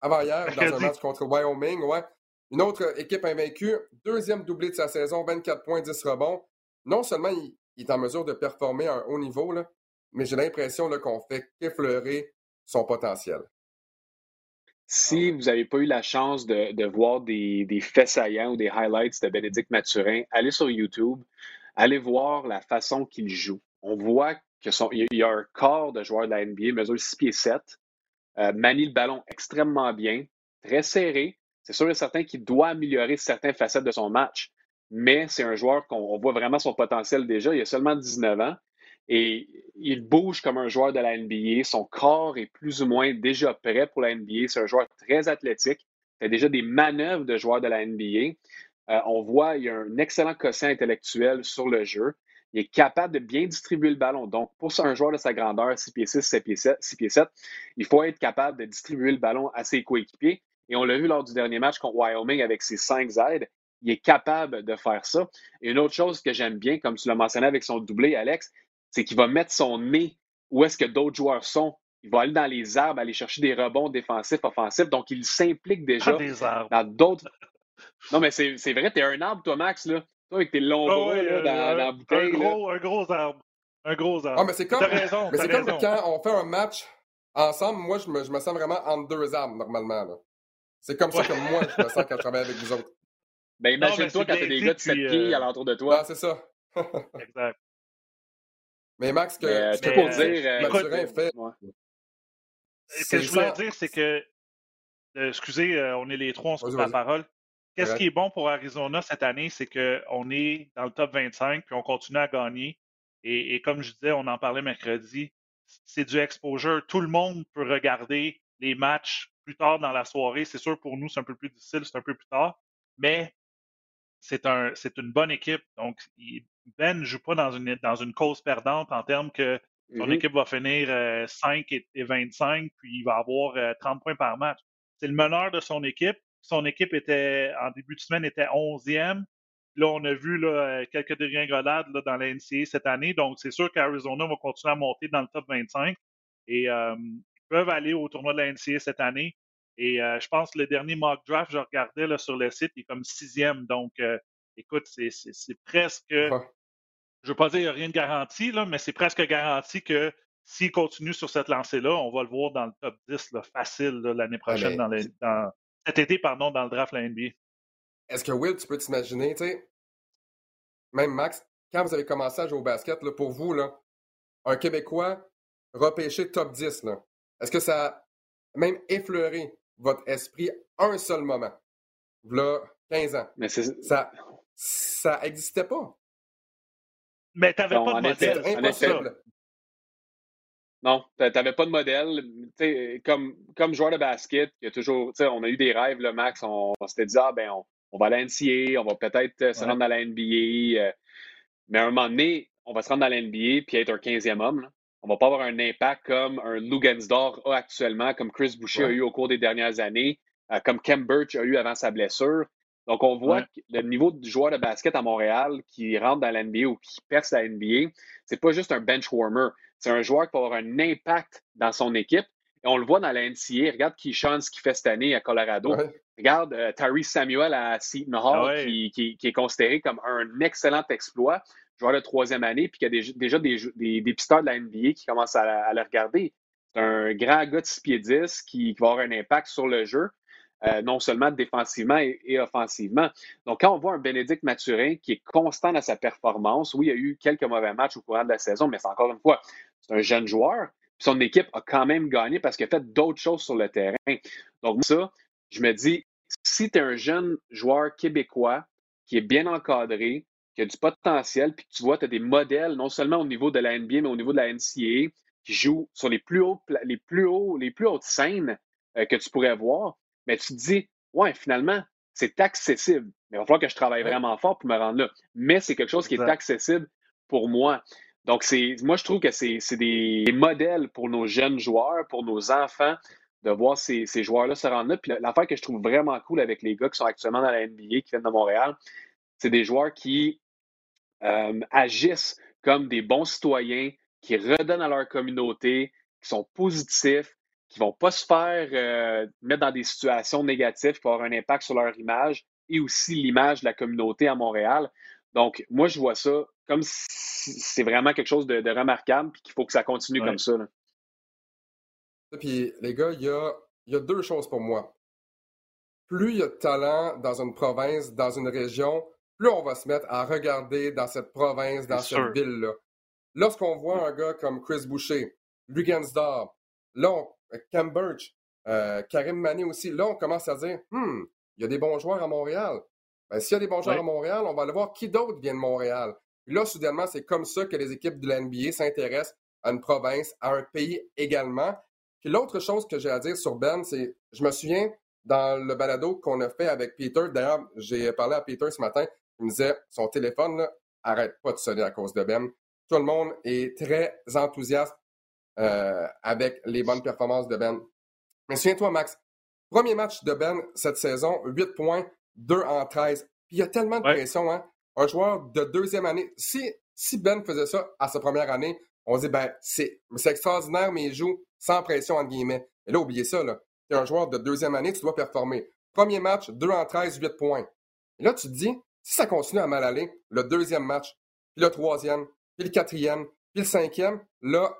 avant-hier, dans un match contre Wyoming, ouais. Une autre équipe invaincue, deuxième doublé de sa saison, 24 points, 10 rebonds. Non seulement il, il est en mesure de performer à un haut niveau, là, mais j'ai l'impression qu'on fait qu'effleurer son potentiel. Si vous n'avez pas eu la chance de, voir des, faits saillants ou des highlights de Bénédicte Mathurin, allez sur YouTube, allez voir la façon qu'il joue. On voit qu'il y a un corps de joueur de la NBA, mesure 6 pieds 7, euh, manie le ballon extrêmement bien, très serré. C'est sûr et certain qu'il doit améliorer certaines facettes de son match mais c'est un joueur qu'on voit vraiment son potentiel déjà. Il a seulement 19 ans et il bouge comme un joueur de la NBA. Son corps est plus ou moins déjà prêt pour la NBA. C'est un joueur très athlétique. Il a déjà des manœuvres de joueur de la NBA. Euh, on voit qu'il y a un excellent quotient intellectuel sur le jeu. Il est capable de bien distribuer le ballon. Donc, pour un joueur de sa grandeur, 6 pieds 6, 7 pieds 7, 6 pieds 7, il faut être capable de distribuer le ballon à ses coéquipiers. Et on l'a vu lors du dernier match contre Wyoming avec ses cinq aides il est capable de faire ça. Et une autre chose que j'aime bien, comme tu l'as mentionné avec son doublé, Alex, c'est qu'il va mettre son nez où est-ce que d'autres joueurs sont. Il va aller dans les arbres, aller chercher des rebonds défensifs, offensifs. Donc, il s'implique déjà dans d'autres. Non, mais c'est vrai, t'es un arbre, toi, Max, là. Toi, avec tes longs bras euh, dans, la bouteille. Un gros, un gros arbre. Un gros arbre. Ah, mais c'est comme, raison, mais c'est comme quand on fait un match ensemble, moi, je me, je me sens vraiment entre deux arbres, normalement. C'est comme ça que moi, je me sens quand je travaille avec vous autres. Ben, imagine-toi quand t'as des gars de 7 pieds à l'entour de toi. Ah, c'est ça. exact. Mais Max, que, mais, ce que pour dire, euh, fait. Ce que je voulais dire, c'est que, euh, excusez, euh, on est les trois, on se coupe la parole. Qu'est-ce qui est bon pour Arizona cette année, c'est qu'on est dans le top 25, puis on continue à gagner. Et, et, comme je disais, on en parlait mercredi, c'est du exposure. Tout le monde peut regarder les matchs plus tard dans la soirée. C'est sûr, pour nous, c'est un peu plus difficile, c'est un peu plus tard. Mais c'est un, une bonne équipe. Donc, Ben ne joue pas dans une, dans une cause perdante en termes que son mm-hmm. équipe va finir 5 euh, et, 25, puis il va avoir 30 euh, points par match. C'est le meneur de son équipe. Son équipe était, en début de semaine, était 11e. là, on a vu là, quelques dégringolades là, dans la NCA cette année. Donc, c'est sûr qu'Arizona va continuer à monter dans le top 25. Et ils peuvent aller au tournoi de la NCA cette année. Et je pense que le dernier mock draft, je regardais là, sur le site, il est comme sixième. Donc, écoute, c'est presque. Je ne veux pas dire qu'il n'y a rien de garanti, là, mais c'est presque garanti que s'il continue sur cette lancée-là, on va le voir dans le top 10 là, facile l'année prochaine, dans, dans, cet été, pardon, dans le draft de la NBA. Est-ce que Will, tu peux t'imaginer, tu sais, même Max, quand vous avez commencé à jouer au basket, là, pour vous, là, un Québécois repêché top 10, est-ce que ça a même effleuré votre esprit un seul moment? Là, 15 ans? Mais ça ça n'existait pas. Mais tu n'avais pas de modèle. Non, tu n'avais pas de modèle. comme, comme joueur de basket, il y a toujours, on a eu des rêves, le Max. On, s'était dit, ah, ben, on, va à la NCA, on va peut-être euh, se rendre dans la NBA. Euh, mais à un moment donné, on va se rendre dans la NBA puis être un 15e homme. On va pas avoir un impact comme un Lugensdor a actuellement, comme Chris Boucher a eu au cours des dernières années, euh, comme Kem Birch a eu avant sa blessure. Donc, on voit que le niveau du joueur de basket à Montréal qui rentre dans la NBA ou qui perce la NBA, c'est pas juste un bench warmer. C'est un joueur qui peut avoir un impact dans son équipe. Et on le voit dans la NCA. Regarde Keyshawn, ce qu'il fait cette année à Colorado. Regarde euh, Tyrese Samuel à Seton Hall, ah qui, est considéré comme un excellent exploit, joueur de troisième année, puis qui a déjà, des, des, des, pisteurs de la NBA qui commencent à, le regarder. C'est un grand gars de 6 pieds 10 qui va avoir un impact sur le jeu. Euh, non seulement défensivement et, offensivement. Donc, quand on voit un Bénédicte Mathurin qui est constant dans sa performance, oui, il y a eu quelques mauvais matchs au courant de la saison, mais c'est encore une fois, c'est un jeune joueur. Son équipe a quand même gagné parce qu'il a fait d'autres choses sur le terrain. Donc, ça, je me dis, si tu es un jeune joueur québécois qui est bien encadré, qui a du potentiel, puis tu vois, tu as des modèles, non seulement au niveau de la NBA, mais au niveau de la NCAA, qui jouent sur les plus hauts, les plus hauts, les plus hautes scènes euh, que tu pourrais voir, mais tu te dis, ouais, finalement, c'est accessible. Mais il va falloir que je travaille vraiment fort pour me rendre là. Mais c'est quelque chose qui est accessible pour moi. Donc, c'est, moi, je trouve que c'est, des modèles pour nos jeunes joueurs, pour nos enfants, de voir ces, joueurs-là se rendre là. Puis l'affaire que je trouve vraiment cool avec les gars qui sont actuellement dans la NBA, qui viennent de Montréal, c'est des joueurs qui euh, agissent comme des bons citoyens, qui redonnent à leur communauté, qui sont positifs, qui vont pas se faire euh, mettre dans des situations négatives qui vont avoir un impact sur leur image et aussi l'image de la communauté à Montréal. Donc, moi, je vois ça comme si c'est vraiment quelque chose de, remarquable et qu'il faut que ça continue comme ça. Puis, les gars, il y a, y a, deux choses pour moi. Plus il y a de talent dans une province, dans une région, plus on va se mettre à regarder dans cette province, dans cette ville-là. Lorsqu'on voit un gars comme Chris Boucher, Lugensdorf, là, on, Cam Birch, euh, Karim Mané aussi. Là, on commence à dire, hmm, il y a des bons joueurs à Montréal. Ben, S'il y a des bons joueurs à Montréal, on va aller voir qui d'autre vient de Montréal. Puis là, soudainement, c'est comme ça que les équipes de la NBA s'intéressent à une province, à un pays également. Puis l'autre chose que j'ai à dire sur Ben, c'est, je me souviens dans le balado qu'on a fait avec Peter, d'ailleurs, j'ai parlé à Peter ce matin, il me disait, son téléphone, là, arrête pas de sonner à cause de Ben. Tout le monde est très enthousiaste euh, avec les bonnes performances de Ben. Mais souviens-toi, Max, premier match de Ben cette saison, 8 points, 2 en 13. Puis il y a tellement de pression, hein? Un joueur de deuxième année. Si, si Ben faisait ça à sa première année, on se dit, ben, c'est extraordinaire, mais il joue sans pression, entre guillemets. Mais là, oubliez ça, là. Tu es un joueur de deuxième année, tu dois performer. Premier match, 2 en 13, 8 points. Et là, tu te dis, si ça continue à mal aller, le deuxième match, puis le troisième, puis le quatrième, puis le cinquième, là,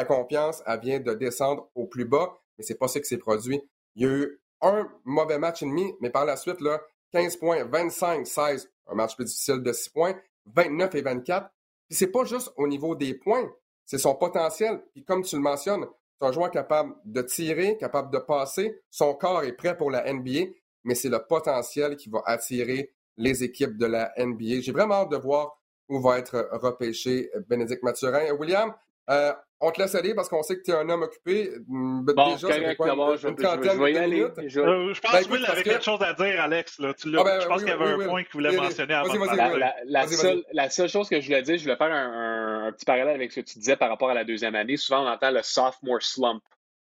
ta confiance, elle vient de descendre au plus bas, mais c'est pas ça qui s'est produit. Il y a eu un mauvais match et demi, mais par la suite, là, 15 points, 25, 16, un match plus difficile de 6 points, 29 et 24. Puis c'est pas juste au niveau des points, c'est son potentiel. Puis comme tu le mentionnes, c'est un joueur capable de tirer, capable de passer. Son corps est prêt pour la NBA, mais c'est le potentiel qui va attirer les équipes de la NBA. J'ai vraiment hâte de voir où va être repêché Bénédicte Mathurin. William, euh, on te laisse aller parce qu'on sait que tu es un homme occupé. Mm, ben, bon, déjà, correct, quoi, une, je, une trentaine je, je, de minutes? Je, euh, je pense ben, que Will avait quelque chose à dire, Alex. Là. Tu ah, ben, je pense qu'il y avait un point qu'il voulait mentionner avant. La, la, la, seule, la, seule, chose que je voulais dire, je voulais faire un, un, petit parallèle avec ce que tu disais par rapport à la deuxième année. Souvent, on entend le sophomore slump.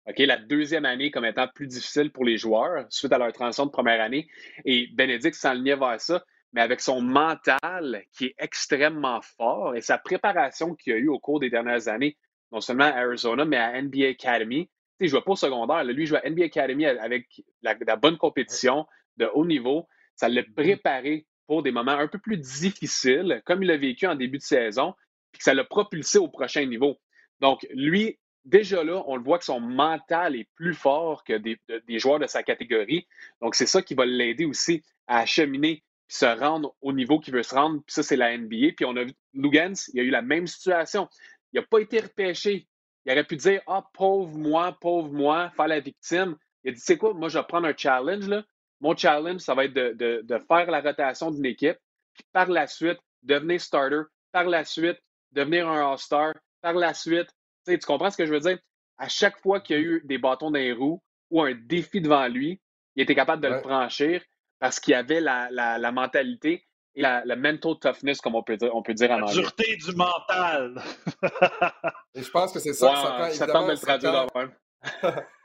OK, la deuxième année comme étant plus difficile pour les joueurs suite à leur transition de première année. Et Bénédicte s'enlignait vers ça. Mais avec son mental qui est extrêmement fort et sa préparation qu'il a eue au cours des dernières années, non seulement à Arizona, mais à NBA Academy. Tu sais, je pas au secondaire. Lui, il joue à NBA Academy avec la, bonne compétition de haut niveau. Ça l'a préparé pour des moments un peu plus difficiles, comme il l'a vécu en début de saison, puis que ça l'a propulsé au prochain niveau. Donc, lui, déjà là, on le voit que son mental est plus fort que des, des joueurs de sa catégorie. Donc, c'est ça qui va l'aider aussi à acheminer puis se rendre au niveau qu'il veut se rendre. Puis ça, c'est la NBA. Puis on a vu Lugans, il a eu la même situation. Il n'a pas été repêché. Il aurait pu dire Ah, pauvre moi, pauvre moi, faire la victime. Il a dit C'est quoi, moi, je vais prendre un challenge. Là. Mon challenge, ça va être de, de faire la rotation d'une équipe, puis par la suite, devenir starter, par la suite, devenir un All-Star, par la suite. Tu comprends ce que je veux dire? À chaque fois qu'il y a eu des bâtons dans les roues ou un défi devant lui, il était capable de le franchir parce qu'il avait la, la, mentalité et la, mental toughness, comme on peut dire, on peut dire en anglais. La dureté du mental. et je pense que c'est ça. ça prend, ça de le traduire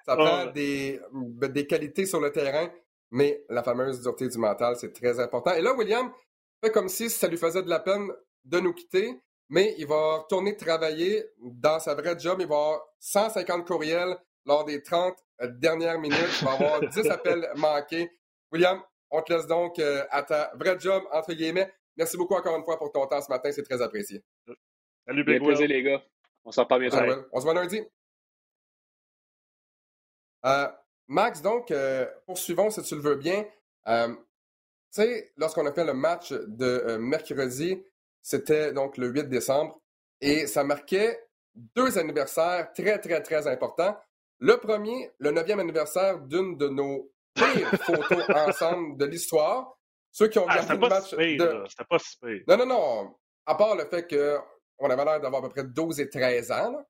ça prend des, des qualités sur le terrain, mais la fameuse dureté du mental, c'est très important. Et là, William fait comme si ça lui faisait de la peine de nous quitter, mais il va retourner travailler dans sa vraie job. Il va avoir 150 courriels lors des 30 dernières minutes. Il va avoir 10 appels manqués. William, on te laisse donc euh, à ta vraie job, entre guillemets. Merci beaucoup encore une fois pour ton temps ce matin. C'est très apprécié. Salut, plaisir, les gars. On s'en parle bientôt. On se voit lundi. Euh, Max, donc, euh, poursuivons si tu le veux bien. tu sais, lorsqu'on a fait le match de mercredi, c'était donc le 8 décembre, et ça marquait deux anniversaires très, très, très importants. Le premier, le neuvième anniversaire d'une de nos pire photos ensemble de l'histoire. Ceux qui ont ah, regardé le match. de... C'était pas si pire. Non, non, non. À part le fait qu'on avait l'air d'avoir à peu près 12 et 13 ans.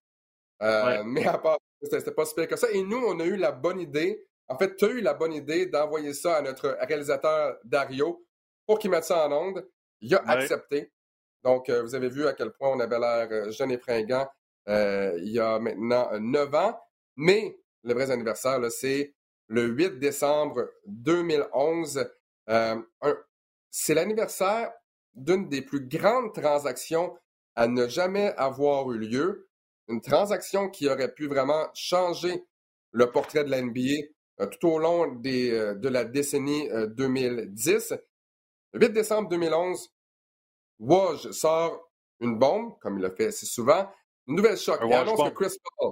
Euh, mais à part, c'était pas si pire que ça. Et nous, on a eu la bonne idée. En fait, tu as eu la bonne idée d'envoyer ça à notre réalisateur Dario pour qu'il mette ça en onde. Il a accepté. Donc, euh, vous avez vu à quel point on avait l'air euh, jeune et fringant il y a maintenant 9 ans. Mais le vrai anniversaire, c'est le 8 décembre 2011. Euh, c'est l'anniversaire d'une des plus grandes transactions à ne jamais avoir eu lieu. Une transaction qui aurait pu vraiment changer le portrait de la NBA euh, tout au long des, euh, de la décennie 2010. Le 8 décembre 2011, Woj sort une bombe, comme il l'a fait si souvent, une nouvelle choc. Il annonce que Chris Paul,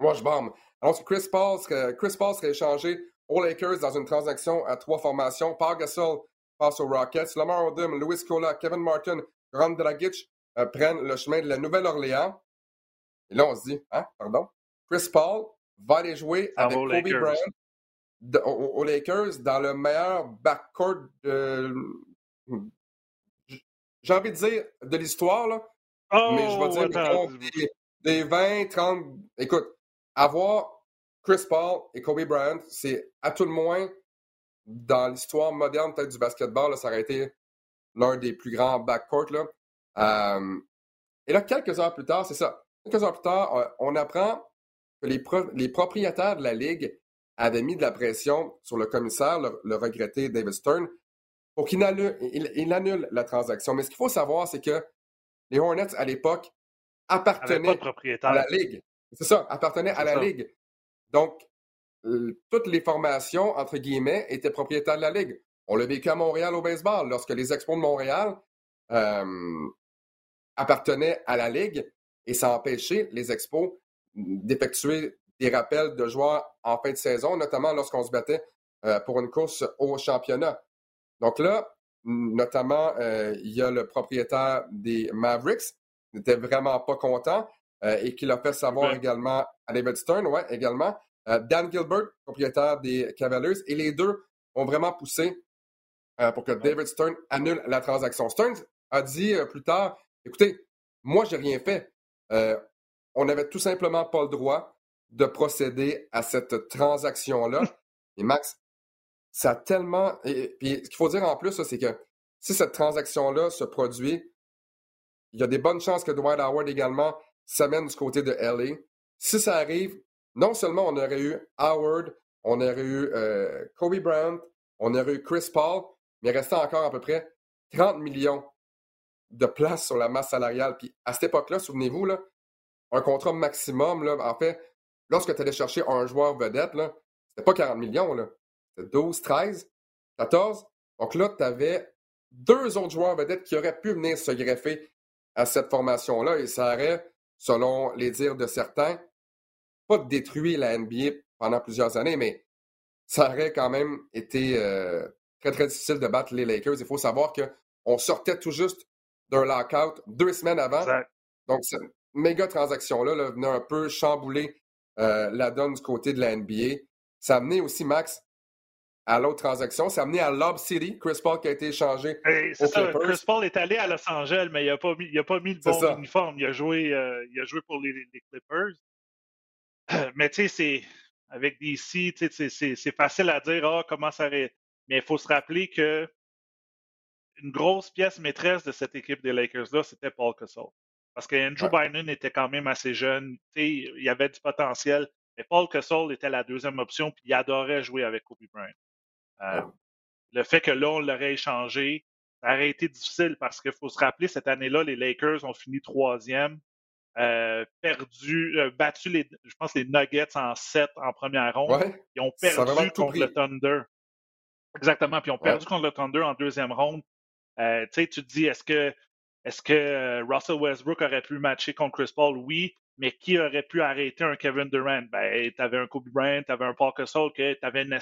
Woj bomb, alors, Chris Paul, serait, Chris Paul serait échangé aux Lakers dans une transaction à trois formations. Paul Gasol passe aux Rockets. Lamar Odom, Louis Cola, Kevin Martin, Ron Dragic euh, prennent le chemin de la Nouvelle-Orléans. Et là, on se dit, hein, pardon, Chris Paul va aller jouer avec Kobe Bryant aux, Lakers dans le meilleur backcourt de... J'ai envie de dire de l'histoire, là. mais je vais oh, dire des, des 20, 30... Écoute, avoir Chris Paul et Kobe Bryant, c'est à tout le moins dans l'histoire moderne peut-être du basketball, ça aurait été l'un des plus grands backcourts. Là. Euh, et là, quelques heures plus tard, c'est ça. Quelques heures plus tard, euh, on apprend que les, les, propriétaires de la Ligue avaient mis de la pression sur le commissaire, le, regretté David Stern, pour qu'il annule, il, annule la transaction. Mais ce qu'il faut savoir, c'est que les Hornets, à l'époque, appartenaient à la Ligue. C'est ça, appartenait à la Ligue. Donc, toutes les formations, entre guillemets, étaient propriétaires de la Ligue. On l'a vécu à Montréal au baseball, lorsque les Expos de Montréal euh, appartenaient à la Ligue et ça empêchait les Expos d'effectuer des rappels de joueurs en fin de saison, notamment lorsqu'on se battait euh, pour une course au championnat. Donc là, notamment, euh, il y a le propriétaire des Mavericks, n'était vraiment pas content. Euh, et qui l'a fait savoir également à David Stern, ouais, également. Euh, Dan Gilbert, propriétaire des Cavaliers, et les deux ont vraiment poussé euh, pour que David Stern annule la transaction. Stern a dit plus tard, écoutez, moi, j'ai rien fait. on n'avait tout simplement pas le droit de procéder à cette transaction-là. et Max, ça a tellement... Et, puis, ce qu'il faut dire en plus, c'est que si cette transaction-là se produit, il y a des bonnes chances que Dwight Howard également s'amène du côté de LA. Si ça arrive, non seulement on aurait eu Howard, on aurait eu euh, Kobe Bryant, on aurait eu Chris Paul, mais il restait encore à peu près 30 millions de places sur la masse salariale. Puis à cette époque-là, souvenez-vous, un contrat maximum, là, en fait, lorsque tu allais chercher un joueur vedette, c'était pas 40 millions, c'était 12, 13, 14. Donc là, tu avais deux autres joueurs vedettes qui auraient pu venir se greffer à cette formation-là et ça aurait, selon les dires de certains, pas détruit la NBA pendant plusieurs années, mais ça aurait quand même été euh, très, très difficile de battre les Lakers. Il faut savoir qu'on sortait tout juste d'un lockout deux semaines avant. Donc, cette méga transaction-là venait un peu chambouler euh, la donne du côté de la NBA. Ça a amené aussi, Max, à l'autre transaction. A amené à Lob City, Chris Paul qui a été échangé. C'est ça, Chris Paul est allé à Los Angeles, mais il n'a pas, mis, il a pas mis le bon uniforme. Il a joué, euh, il a joué pour les, les Clippers. mais tu sais, c'est avec DC, c'est facile à dire ah, comment ça Mais il faut se rappeler que une grosse pièce maîtresse de cette équipe des Lakers-là, c'était Paul Gasol. Parce que Andrew Bynum était quand même assez jeune, il y avait du potentiel. Mais Paul Gasol était la deuxième option, puis il adorait jouer avec Kobe Bryant. Euh, le fait que là, on l'aurait échangé, ça aurait été difficile parce qu'il faut se rappeler, cette année-là, les Lakers ont fini troisième, euh, perdu, euh, battu les, je pense, les Nuggets en sept en première ronde. ils ont perdu contre le Thunder. Exactement. Puis ils ont perdu contre le Thunder en deuxième ronde. tu sais, tu te dis, est-ce que, est-ce que Russell Westbrook aurait pu matcher contre Chris Paul? Oui. Mais qui aurait pu arrêter un Kevin Durant? Ben, tu avais un Kobe Bryant, tu avais un Paul Gasol, tu avais une,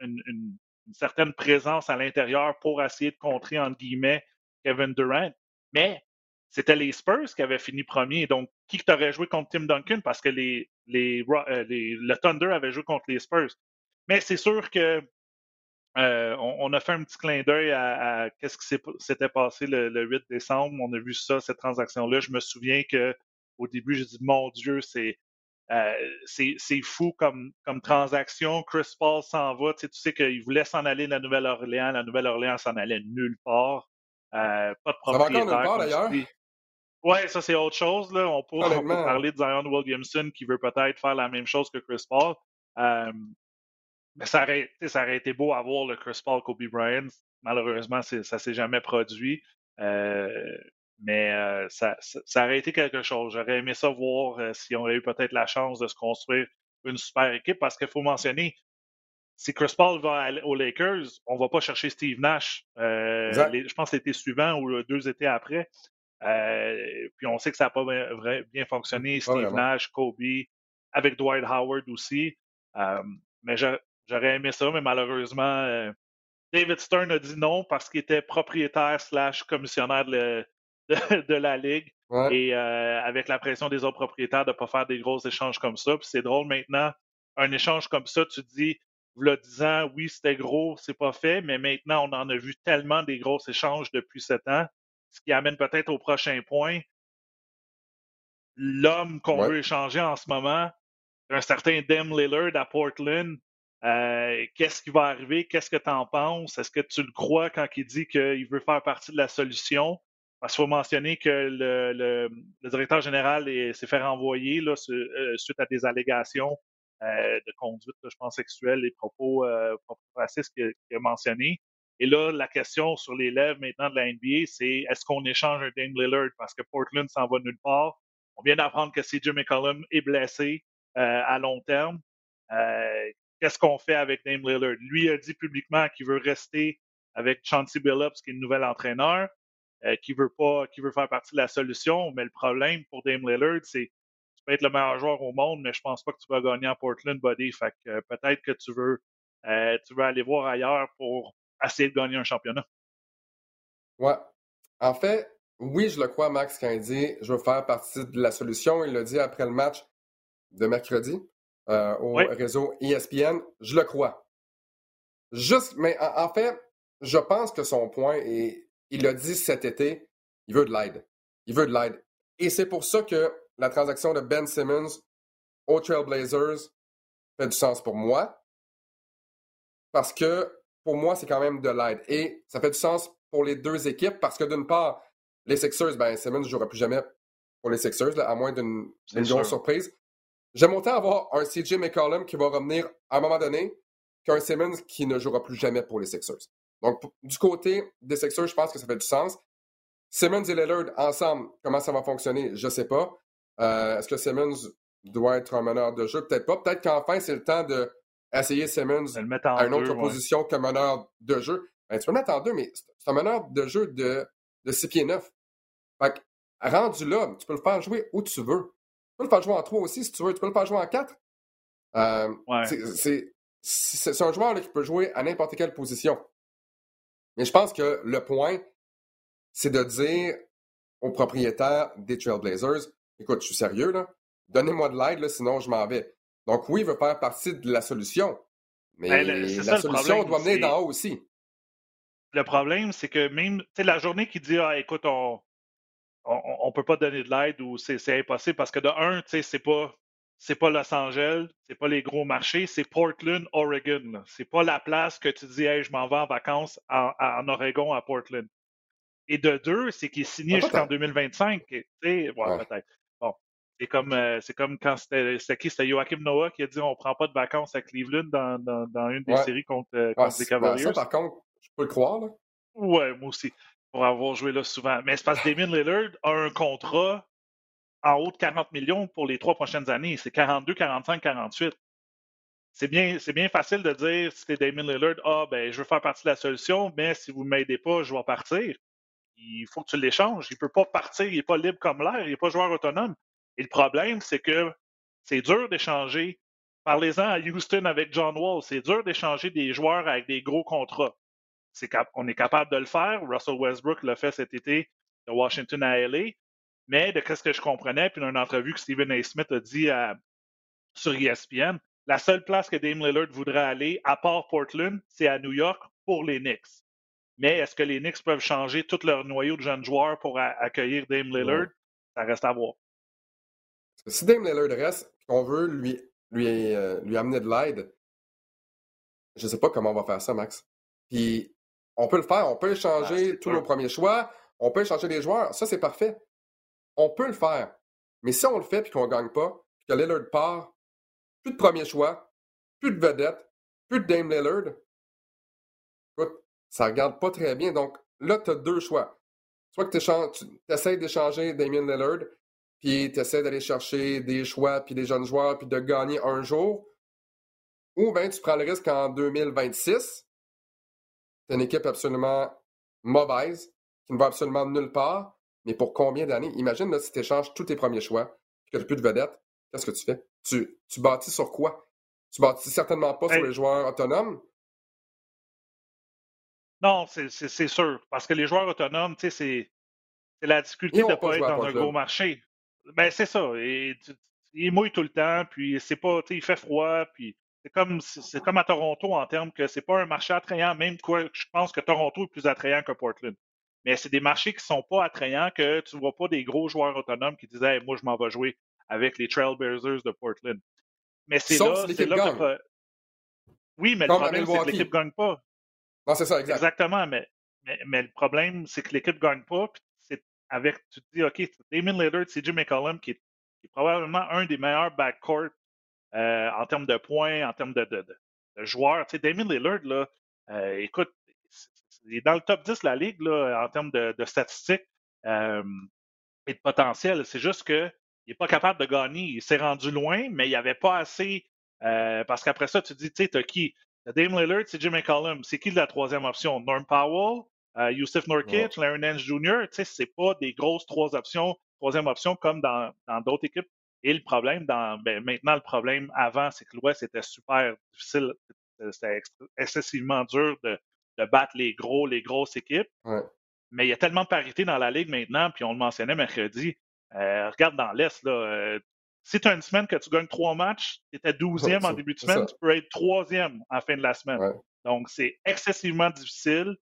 une, une certaine présence à l'intérieur pour essayer de contrer, entre guillemets, Kevin Durant. Mais c'était les Spurs qui avaient fini premier. Donc, qui t'aurait joué contre Tim Duncan? Parce que les, euh, le Thunder avait joué contre les Spurs. Mais c'est sûr que euh, on, a fait un petit clin d'œil à, qu'est-ce qui s'était passé le, 8 décembre. On a vu ça, cette transaction-là. Je me souviens que au début, j'ai dit, mon Dieu, c'est euh, c'est fou comme, comme transaction. Chris Paul s'en va. Tu sais, tu sais qu'il voulait s'en aller de la Nouvelle-Orléans. La Nouvelle-Orléans s'en allait nulle part. Euh, pas de propriétaire. Ça va encore nulle part, d'ailleurs? Ouais, ça, c'est autre chose. Là. On, peut, parler de Zion Williamson qui veut peut-être faire la même chose que Chris Paul. Euh, mais ça aurait, ça aurait été beau à voir le Chris Paul Kobe Bryant. Malheureusement, ça ne s'est jamais produit. Euh, mais euh, ça, ça, aurait été quelque chose. J'aurais aimé ça voir euh, si on aurait eu peut-être la chance de se construire une super équipe parce qu'il faut mentionner, si Chris Paul va aux Lakers, on ne va pas chercher Steve Nash. Euh, je pense l'été suivant ou deux étés après. puis on sait que ça n'a pas bien, fonctionné. Steve Nash, Kobe, avec Dwight Howard aussi. mais j'aurais aimé ça, mais malheureusement, David Stern a dit non parce qu'il était propriétaire slash commissionnaire de, de, la Ligue. Et euh, avec la pression des autres propriétaires de ne pas faire des gros échanges comme ça. Puis c'est drôle maintenant, un échange comme ça, tu dis, le disant, oui, c'était gros, c'est pas fait, mais maintenant, on en a vu tellement des gros échanges depuis sept ans, ce qui amène peut-être au prochain point. L'homme qu'on veut échanger en ce moment, un certain Dem Lillard à Portland, euh, qu'est-ce qui va arriver? Qu'est-ce que tu en penses? Est-ce que tu le crois quand il dit qu'il veut faire partie de la solution? Qu'il faut mentionner que le, le, le directeur général s'est fait renvoyer là, euh, suite à des allégations euh, de conduite, je pense, sexuelle et propos, euh, racistes qu'il a mentionné. Et là, la question sur les maintenant de la NBA, c'est est-ce qu'on échange un Dame Lillard? Parce que Portland s'en va nulle part? On vient d'apprendre que CJ McCollum est blessé euh, à long terme. Euh, qu'est-ce qu'on fait avec Dame Lillard? Lui a dit publiquement qu'il veut rester avec Chauncey Billups, qui est le nouvel entraîneur. Euh, qui veut pas, qui veut faire partie de la solution. Mais le problème pour Dame Lillard, c'est tu peux être le meilleur joueur au monde, mais je pense pas que tu vas gagner en Portland, buddy. Fait que euh, peut-être que tu veux, euh, tu veux aller voir ailleurs pour essayer de gagner un championnat. Ouais. En fait, oui, je le crois, Max, quand il dit je veux faire partie de la solution. Il l'a dit après le match de mercredi au réseau ESPN. Je le crois. Juste, mais en fait, je pense que son point est il l'a dit cet été, il veut de l'aide. Il veut de l'aide. Et c'est pour ça que la transaction de Ben Simmons aux Trailblazers fait du sens pour moi. Parce que pour moi, c'est quand même de l'aide. Et ça fait du sens pour les deux équipes parce que d'une part, les Sixers, ben Simmons ne jouera plus jamais pour les Sixers, à moins d'une grosse surprise. J'aime autant avoir un CJ McCollum qui va revenir à un moment donné qu'un Simmons qui ne jouera plus jamais pour les Sixers. Donc, du côté des Sixers, je pense que ça fait du sens. Simmons et Lillard ensemble, comment ça va fonctionner, je ne sais pas. Euh, est-ce que Simmons doit être un meneur de jeu? Peut-être pas. Peut-être qu'enfin, c'est le temps d'essayer Simmons à une autre position que meneur de jeu. Ben, tu peux le mettre en deux, mais c'est un meneur de jeu de, de 6 pieds 9. Fait que, rendu là, tu peux le faire jouer où tu veux. Tu peux le faire jouer en 3 aussi si tu veux. Tu peux le faire jouer en 4. Euh, c'est un joueur qui peut jouer à n'importe quelle position. Mais je pense que le point, c'est de dire aux propriétaires des Trailblazers, écoute, je suis sérieux, là, donnez-moi de l'aide, sinon je m'en vais. Donc oui, il veut faire partie de la solution, mais ben, la solution doit venir d'en haut aussi. Le problème, c'est que même, la journée qui dit, ah, écoute, on, on, peut pas donner de l'aide ou c'est impossible parce que de un, tu sais, c'est pas c'est pas Los Angeles, c'est pas les gros marchés, c'est Portland, Oregon. C'est pas la place que tu dis, hey, je m'en vais en vacances en, Oregon, à Portland. Et de deux, c'est qu'il est signé ah, jusqu'en 2025. Tu sais, ouais, peut-être. Bon. C'est comme, euh, c'est comme quand c'était, qui? C'était Joachim Noah qui a dit on prend pas de vacances à Cleveland dans, dans, dans une des séries contre, euh, contre les ben, Cavaliers. Ça, par contre, je peux le croire, là. Ouais, moi aussi. Pour avoir joué là souvent. Mais c'est parce que Damien Lillard a un contrat en haut de 40 millions pour les trois prochaines années. C'est 42, 45, 48. C'est bien, c'est bien facile de dire, si t'es Damien Lillard, ah, ben, je veux faire partie de la solution, mais si vous ne m'aidez pas, je vais partir. Il faut que tu l'échanges. Il ne peut pas partir, il n'est pas libre comme l'air, il n'est pas joueur autonome. Et le problème, c'est que c'est dur d'échanger. Parlez-en à Houston avec John Wall. C'est dur d'échanger des joueurs avec des gros contrats. on est capable de le faire. Russell Westbrook l'a fait cet été de Washington à LA. Mais de ce que je comprenais, puis dans une entrevue que Stephen A. Smith a dit sur ESPN, la seule place que Dame Lillard voudrait aller, à part Portland, c'est à New York pour les Knicks. Mais est-ce que les Knicks peuvent changer tout leur noyau de jeunes joueurs pour accueillir Dame Lillard? Ça reste à voir. Si Dame Lillard reste, qu'on veut lui, lui, euh, lui amener de l'aide, je ne sais pas comment on va faire ça, Max. Puis, on peut le faire, on peut échanger ah, tous nos premiers choix, on peut échanger les joueurs, ça c'est parfait. On peut le faire. Mais si on le fait et qu'on ne gagne pas, que Lillard part, plus de premier choix, plus de vedette, plus de Dame Lillard, écoute, ça ne regarde pas très bien. Donc là, tu as deux choix. Soit que tu essaies d'échanger Damien Lillard, puis tu essaies d'aller chercher des choix, puis des jeunes joueurs, puis de gagner un jour. Ou bien tu prends le risque en 2026, tu as une équipe absolument mauvaise, qui ne va absolument nulle part, mais pour combien d'années? Imagine là, si tu échanges tous tes premiers choix, que tu n'as plus de vedettes, qu'est-ce que tu fais? Tu, tu bâtis sur quoi? Tu bâtis certainement pas sur les joueurs autonomes? Non, c'est sûr. Parce que les joueurs autonomes, tu sais, c'est la difficulté de ne pas, être dans un gros marché. Ben, c'est ça. Et, il mouille tout le temps, puis c'est pas, il fait froid, puis c'est comme, c'est comme à Toronto en termes que c'est pas un marché attrayant, même quoi, je pense que Toronto est plus attrayant que Portland mais c'est des marchés qui ne sont pas attrayants, que tu ne vois pas des gros joueurs autonomes qui disaient Moi, je m'en vais jouer avec les Trailblazers de Portland. Mais c'est là, c'est là que. Oui, mais le problème, c'est que l'équipe ne gagne pas. Non, c'est ça, Exactement, mais, mais, le problème, c'est que l'équipe ne gagne pas. Puis c'est avec, tu te dis, OK, Damon Lillard, CJ McCollum, qui est, qui est, probablement un des meilleurs backcourt euh, en termes de points, en termes de, de, de, joueurs. Tu sais, Damon Lillard, là, euh, écoute, il est dans le top 10 de la ligue là, en termes de, statistiques euh, et de potentiel. C'est juste qu'il n'est pas capable de gagner. Il s'est rendu loin, mais il n'y avait pas assez. Euh, parce qu'après ça, tu dis, tu sais, t'as qui? T'as Dame Lillard, c'est Jimmy McCollum. C'est qui la troisième option? Norm Powell, euh, Yusuf Nurkic, Larry Nance Jr. Tu sais, c'est pas des grosses trois options, troisième option comme dans d'autres équipes. Et le problème, dans, ben, maintenant, le problème avant, c'est que l'Ouest était super difficile. C'était excessivement dur de, de battre les gros, les grosses équipes. Mais il y a tellement de parité dans la ligue maintenant, puis on le mentionnait mercredi. Euh, regarde dans l'Est, là. Euh, si tu as une semaine que tu gagnes trois matchs, tu étais douzième en début de semaine, tu peux être troisième en fin de la semaine. Donc, c'est excessivement difficile.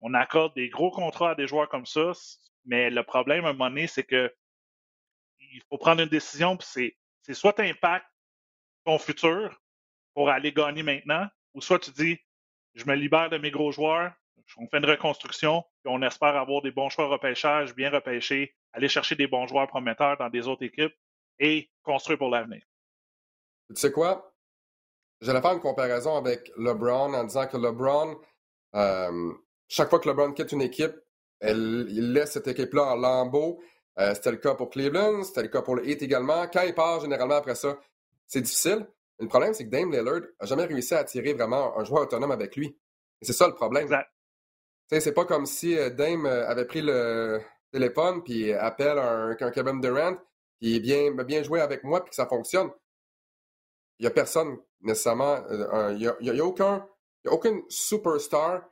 On accorde des gros contrats à des joueurs comme ça, mais le problème, à un moment donné, c'est que il faut prendre une décision, puis c'est soit tu impactes ton futur pour aller gagner maintenant, ou soit tu dis je me libère de mes gros joueurs, on fait une reconstruction, puis on espère avoir des bons choix repêchage, bien repêchés, aller chercher des bons joueurs prometteurs dans des autres équipes et construire pour l'avenir. Tu sais quoi? J'allais faire une comparaison avec LeBron en disant que LeBron chaque fois que LeBron quitte une équipe, il laisse cette équipe-là en lambeaux. c'était le cas pour Cleveland, c'était le cas pour le Heat également. Quand il part, généralement, après ça, c'est difficile. Le problème, c'est que Dame Lillard n'a jamais réussi à attirer vraiment un joueur autonome avec lui. Et c'est ça le problème. C'est pas comme si Dame avait pris le téléphone puis appelle un, un Kevin Durant qui bien, bien joué avec moi puis que ça fonctionne. Il n'y a personne nécessairement. Euh, il n'y a, aucun, y a aucune superstar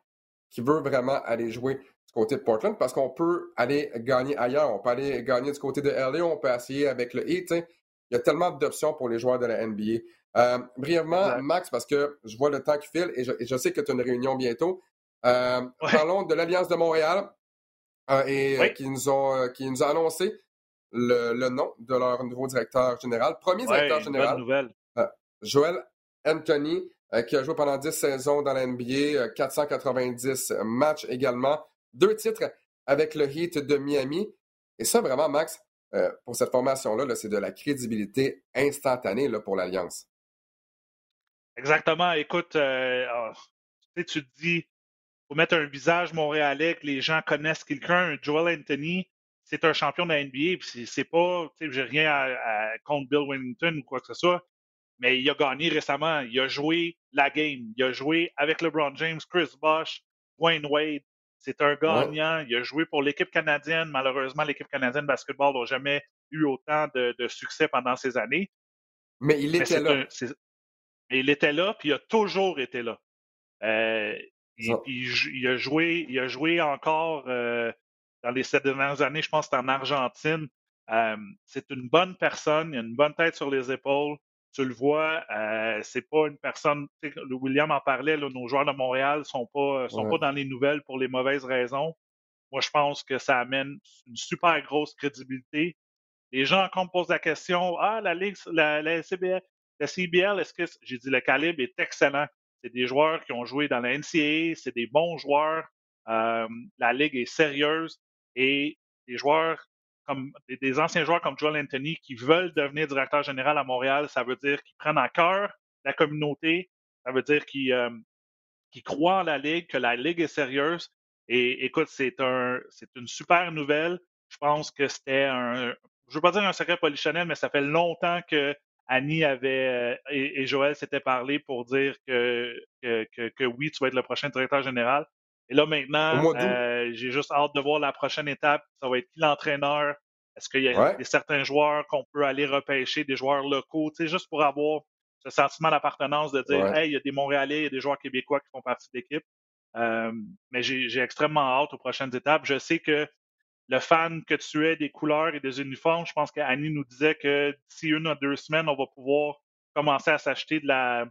qui veut vraiment aller jouer du côté de Portland parce qu'on peut aller gagner ailleurs. On peut aller gagner du côté de LA, on peut essayer avec le Heat. Il y a tellement d'options pour les joueurs de la NBA. Euh, brièvement, Max, parce que je vois le temps qui file et je, sais que tu as une réunion bientôt. Euh, parlons de l'Alliance de Montréal et qui, nous ont, qui nous a annoncé le, nom de leur nouveau directeur général. Premier directeur général. Euh, Joel Anthony, euh, qui a joué pendant 10 saisons dans la NBA, 490 euh, matchs également, deux titres avec le Heat de Miami. Et ça, vraiment, Max, pour cette formation-là, c'est de la crédibilité instantanée là, pour l'Alliance. Exactement. Écoute, ah, tu te dis, faut mettre un visage montréalais, que les gens connaissent quelqu'un. Joel Anthony, c'est un champion de la NBA, puis c'est pas, tu sais, j'ai rien à, contre Bill Wellington ou quoi que ce soit, mais il a gagné récemment. Il a joué la game. Il a joué avec LeBron James, Chris Bosh, Wayne Wade. C'est un gagnant. Il a joué pour l'équipe canadienne. Malheureusement, l'équipe canadienne de basketball n'a jamais eu autant de, succès pendant ces années. Mais il était là. Il était là, puis il a toujours été là. Euh, il, a joué, il a joué encore euh, dans les sept dernières années, je pense en Argentine. Euh, c'est une bonne personne, il a une bonne tête sur les épaules. Tu le vois, euh, c'est pas une personne. William en parlait, nos joueurs de Montréal sont pas sont pas dans les nouvelles pour les mauvaises raisons. Moi, je pense que ça amène une super grosse crédibilité. Les gens, quand on me posent la question, ah, la Ligue, la, la CBL, la CBL, est-ce que j'ai dit le calibre est excellent? C'est des joueurs qui ont joué dans la NCAA, c'est des bons joueurs. Euh, la Ligue est sérieuse et des joueurs comme des, anciens joueurs comme Joel Anthony qui veulent devenir directeur général à Montréal, ça veut dire qu'ils prennent en cœur la communauté, ça veut dire qu'ils euh, croient en la Ligue, que la Ligue est sérieuse. Et écoute, c'est un c'est une super nouvelle. Je pense que c'était un je veux pas dire un secret polichinelle, mais ça fait longtemps que Annie avait euh, et, Joël s'étaient parlé pour dire que, que, que, oui, tu vas être le prochain directeur général. Et là, maintenant, euh, j'ai juste hâte de voir la prochaine étape. Ça va être qui l'entraîneur? Est-ce qu'il y a certains joueurs qu'on peut aller repêcher, des joueurs locaux, tu sais, juste pour avoir ce sentiment d'appartenance de dire, hey, il y a des Montréalais, il y a des joueurs québécois qui font partie de l'équipe. Euh, mais j'ai extrêmement hâte aux prochaines étapes. Je sais que le fan que tu es des couleurs et des uniformes, je pense qu'Annie nous disait que d'ici une ou deux semaines, on va pouvoir commencer à s'acheter de la,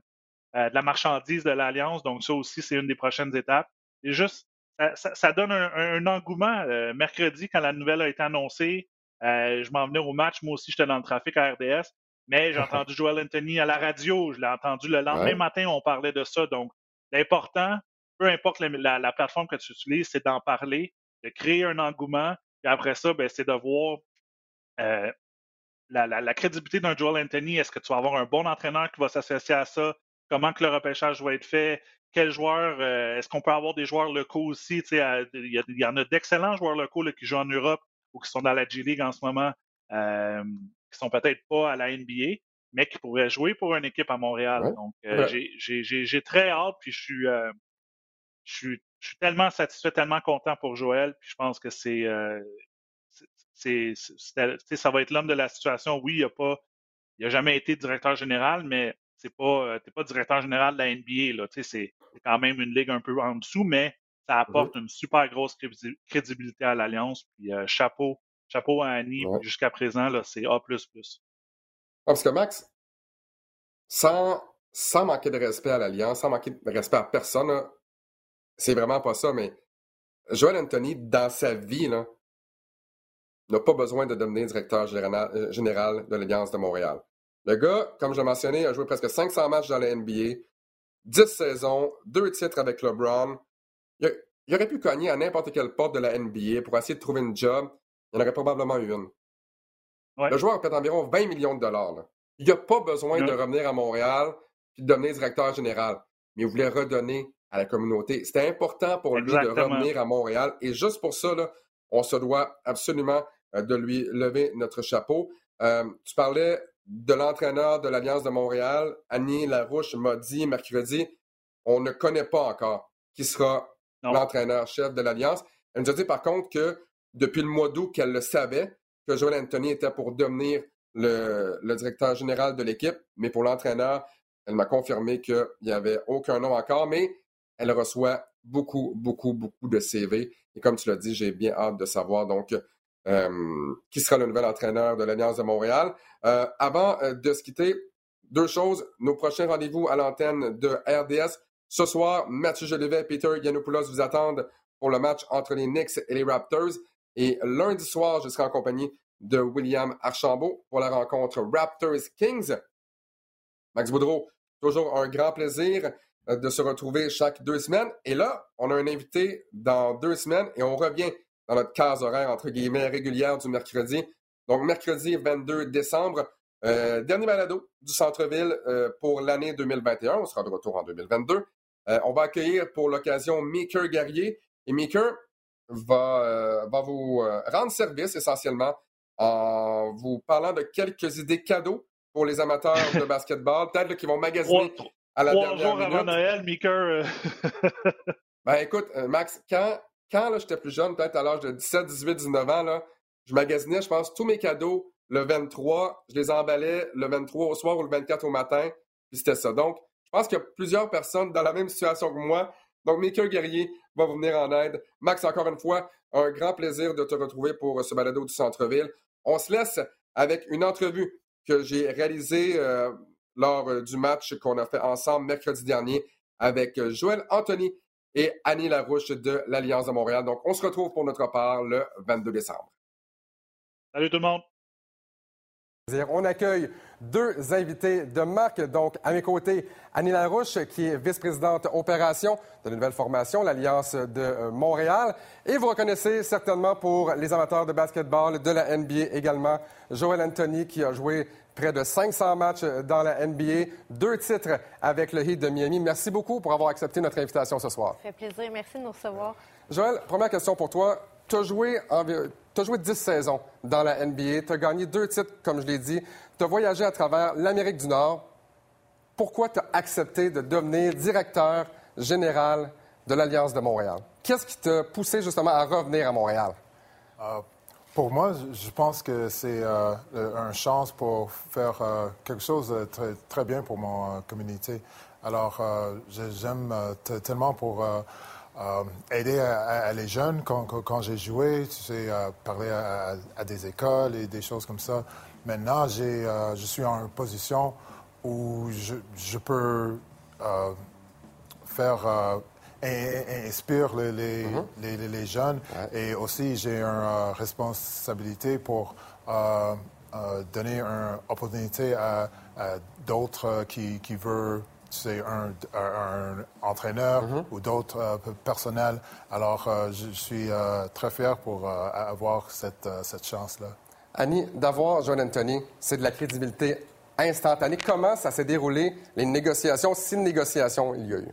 euh, de la marchandise de l'Alliance. Donc, ça aussi, c'est une des prochaines étapes juste, ça, donne un, engouement. Euh, mercredi, quand la nouvelle a été annoncée, euh, je m'en venais au match. Moi aussi, j'étais dans le trafic à RDS. Mais j'ai entendu Joel Anthony à la radio. Je l'ai entendu le lendemain matin, on parlait de ça. Donc, l'important, peu importe la, plateforme que tu utilises, c'est d'en parler, de créer un engouement. Et après ça, ben, c'est de voir euh, la, la, crédibilité d'un Joel Anthony. Est-ce que tu vas avoir un bon entraîneur qui va s'associer à ça? Comment que le repêchage va être fait? quels joueurs, euh, est-ce qu'on peut avoir des joueurs locaux aussi? Il y, en a d'excellents joueurs locaux qui jouent en Europe ou qui sont dans la G-League en ce moment, euh, qui sont peut-être pas à la NBA, mais qui pourraient jouer pour une équipe à Montréal. Donc, euh, j'ai très hâte, puis je suis, euh, je suis, je suis tellement satisfait, tellement content pour Joël, puis je pense que c'est, c'est, ça va être l'homme de la situation. Oui, il a pas, il a jamais été directeur général, mais c'est pas, euh, t'es pas directeur général de la NBA, là. C'est quand même une ligue un peu en dessous, mais ça apporte une super grosse crédibilité à l'Alliance. Puis euh, chapeau, chapeau à Annie. Jusqu'à présent, là, c'est A. Ah, parce que Max, sans, sans manquer de respect à l'Alliance, sans manquer de respect à personne, c'est vraiment pas ça, mais Joel Anthony, dans sa vie, n'a pas besoin de devenir directeur général, euh, général de l'Alliance de Montréal. Le gars, comme je l'ai mentionné, a joué presque 500 matchs dans la NBA, 10 saisons, 2 titres avec LeBron. Il, aurait pu cogner à n'importe quelle porte de la NBA pour essayer de trouver une job. Il en aurait probablement eu une. Le joueur a peut-être environ 20 millions de dollars. Il n'a pas besoin de revenir à Montréal et de devenir directeur général. Mais il voulait redonner à la communauté. C'était important pour lui de revenir à Montréal. Et juste pour ça, on se doit absolument euh, de lui lever notre chapeau. Euh, tu parlais de l'entraîneur de l'Alliance de Montréal, Annie Larouche m'a dit mercredi, on ne connaît pas encore qui sera l'entraîneur-chef de l'Alliance. Elle nous a dit par contre que depuis le mois d'août qu'elle le savait, que Joel Anthony était pour devenir le, directeur général de l'équipe, mais pour l'entraîneur, elle m'a confirmé qu'il n'y avait aucun nom encore, mais elle reçoit beaucoup, beaucoup, beaucoup de CV. Et comme tu l'as dit, j'ai bien hâte de savoir donc euh, qui sera le nouvel entraîneur de l'Alliance de Montréal. Euh, avant euh, de se quitter, deux choses. Nos prochains rendez-vous à l'antenne de RDS. Ce soir, Mathieu Jolivet et Peter Yanopoulos vous attendent pour le match entre les Knicks et les Raptors. Et lundi soir, je serai en compagnie de William Archambault pour la rencontre Raptors-Kings. Max Boudreau, toujours un grand plaisir de se retrouver chaque deux semaines. Et là, on a un invité dans deux semaines et on revient dans notre case horaire, entre guillemets, régulière du mercredi. Donc, mercredi 22 décembre, euh, dernier balado du centre-ville euh, pour l'année 2021. On sera de retour en 2022. Euh, on va accueillir pour l'occasion Maker Guerrier. Et Maker va, va vous rendre service essentiellement en vous parlant de quelques idées cadeaux pour les amateurs de basketball, peut-être qui vont magasiner à la jours avant Noël, Maker. ben écoute, Max, quand quand j'étais plus jeune, peut-être à l'âge de 17, 18, 19 ans, là, je magasinais, je pense, tous mes cadeaux le 23. Je les emballais le 23 au soir ou le 24 au matin. Puis c'était ça. Donc, je pense qu'il y a plusieurs personnes dans la même situation que moi. Donc, Michael Guerrier va vous venir en aide. Max, encore une fois, un grand plaisir de te retrouver pour ce balado du centre-ville. On se laisse avec une entrevue que j'ai réalisée euh, lors euh, du match qu'on a fait ensemble mercredi dernier avec euh, Joël Anthony, et Annie Larouche de l'Alliance de Montréal. Donc, on se retrouve pour notre part le 22 décembre. Salut tout le monde. On accueille deux invités de marque. Donc, à mes côtés, Annie Larouche, qui est vice-présidente opération de la nouvelle formation, l'Alliance de euh, Montréal. Et vous reconnaissez certainement pour les amateurs de basketball de la NBA également, Joel Anthony, qui a joué près de 500 matchs dans la NBA, deux titres avec le Heat de Miami. Merci beaucoup pour avoir accepté notre invitation ce soir. Ça fait plaisir. Merci de nous recevoir. Joël, première question pour toi. Tu as joué, joué 10 saisons dans la NBA. Tu as gagné deux titres, comme je l'ai dit. Tu as voyagé à travers l'Amérique du Nord. Pourquoi tu as accepté de devenir directeur général de l'Alliance de Montréal? Qu'est-ce qui t'a poussé justement à revenir à Montréal? Euh, pour moi, je pense que c'est euh, une chance pour faire euh, quelque chose de très, très bien pour mon euh, communauté. Alors, j'aime tellement pour aider les jeunes quand, j'ai joué, tu sais, parler à, des écoles et des choses comme ça. Maintenant, je suis en position où je, je peux faire inspire les, mhm. les, les, jeunes. Et aussi, j'ai une euh, responsabilité pour euh, euh, donner une opportunité à, d'autres qui, qui veulent c'est un, un, entraîneur mhm. ou d'autres personnels. Alors, je suis très fier pour avoir cette, cette chance-là. Annie, d'avoir John Anthony, c'est de la crédibilité instantanée. Comment ça s'est déroulé, les négociations, si négociations il y a eu?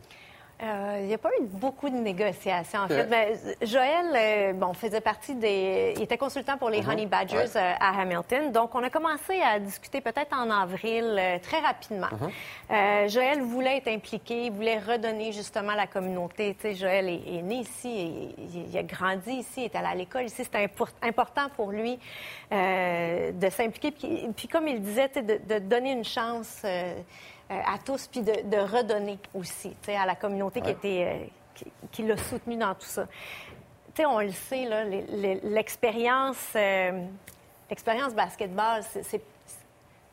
Euh, il n'y a pas eu beaucoup de négociations, en fait. Ben, Joël, euh, bon, faisait partie des... Il était consultant pour les mhm. Honey Badgers euh, à Hamilton. Donc, on a commencé à discuter peut-être en avril, très rapidement. Mhm. Joël voulait être impliqué, il voulait redonner justement la communauté. Tu sais, Joël est, né ici, il, a grandi ici, il est allé à l'école ici. C'était important pour lui de s'impliquer. Puis, comme il disait, de, de, donner une chance euh, à tous, puis de, redonner aussi à la communauté qui, était, euh, qui, l'a soutenu dans tout ça. sais, on le sait, l'expérience euh, l'expérience basketball, c'est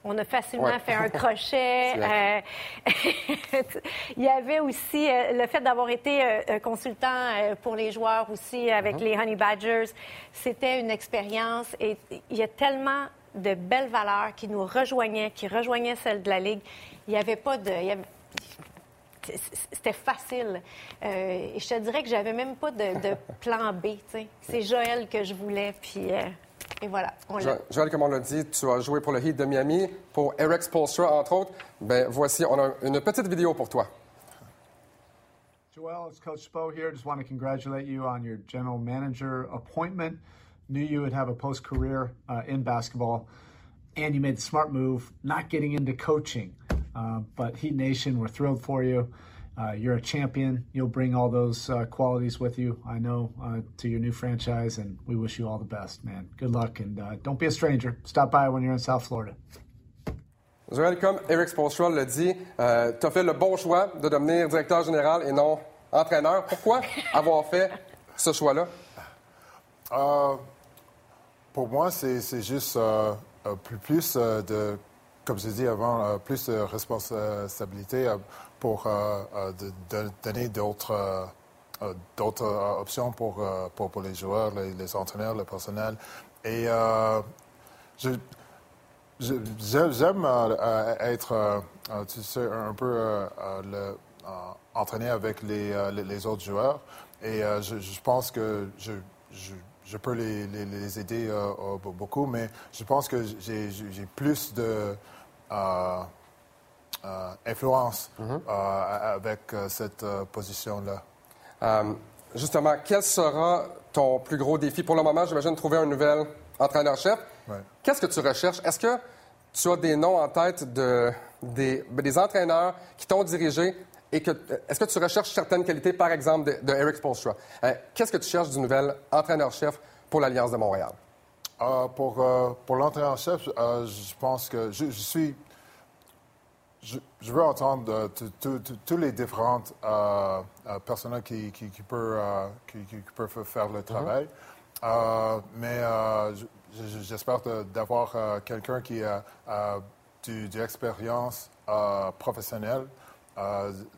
on a facilement fait un crochet. il y avait aussi le fait d'avoir été consultant pour les joueurs aussi avec mm-hmm. les Honey Badgers. C'était une expérience et il y a tellement de belles valeurs qui nous rejoignaient, qui rejoignaient celles de la Ligue. Il n'y avait pas de. C'était facile. Euh, et je te dirais que j'avais même pas de, plan B. C'est Joël que je voulais, puis. Euh, et voilà. Joël, comme on l'a dit, tu as joué pour le Heat de Miami, pour Eric Spolstra, entre autres. Ben voici, on a une petite vidéo pour toi. Joel, it's Coach Spo here. Just want to congratulate you on your general manager appointment. Knew you would have a post career uh, in basketball, and you made the smart move not getting into coaching. Uh, but Heat Nation, we're thrilled for you. Uh, you're a champion. You'll bring all those uh, qualities with you, I know, uh, to your new franchise, and we wish you all the best, man. Good luck, and uh, don't be a stranger. Stop by when you're in South Florida. Joël, comme Eric Spoelstra l'a dit, euh, tu as fait le bon choix de devenir directeur général et non entraîneur. Pourquoi avoir fait ce choix-là? Euh, pour moi, c'est juste euh, plus, plus de, comme je dit avant, plus de responsabilité pour de, donner d'autres d'autres options pour, pour, les joueurs, les, entraîneurs, le personnel. Et je, J'aime euh, euh, être, euh, un peu entraîné avec les, les, autres joueurs. Et je, pense que je, je, peux les, les, aider beaucoup, mais je pense que j'ai plus de influence mm-hmm. avec cette position-là. justement, quel sera ton plus gros défi? Pour le moment? J'imagine trouver un nouvel entraîneur-chef. Qu'est-ce que tu recherches? Est-ce que tu as des noms en tête de, des, des entraîneurs qui t'ont dirigé et que est-ce que tu recherches certaines qualités, par exemple, de, Eric Spolstra? Euh, qu'est-ce que tu cherches du nouvel entraîneur-chef pour l'Alliance de Montréal? Euh, pour euh, pour l'entraîneur-chef, je pense que je, suis. Je, veux entendre tous les différentes personnes qui, qui, qui, peuvent, qui, faire le mm-hmm. travail. mais J'espère d'avoir euh, quelqu'un qui a, de l'expérience professionnelle,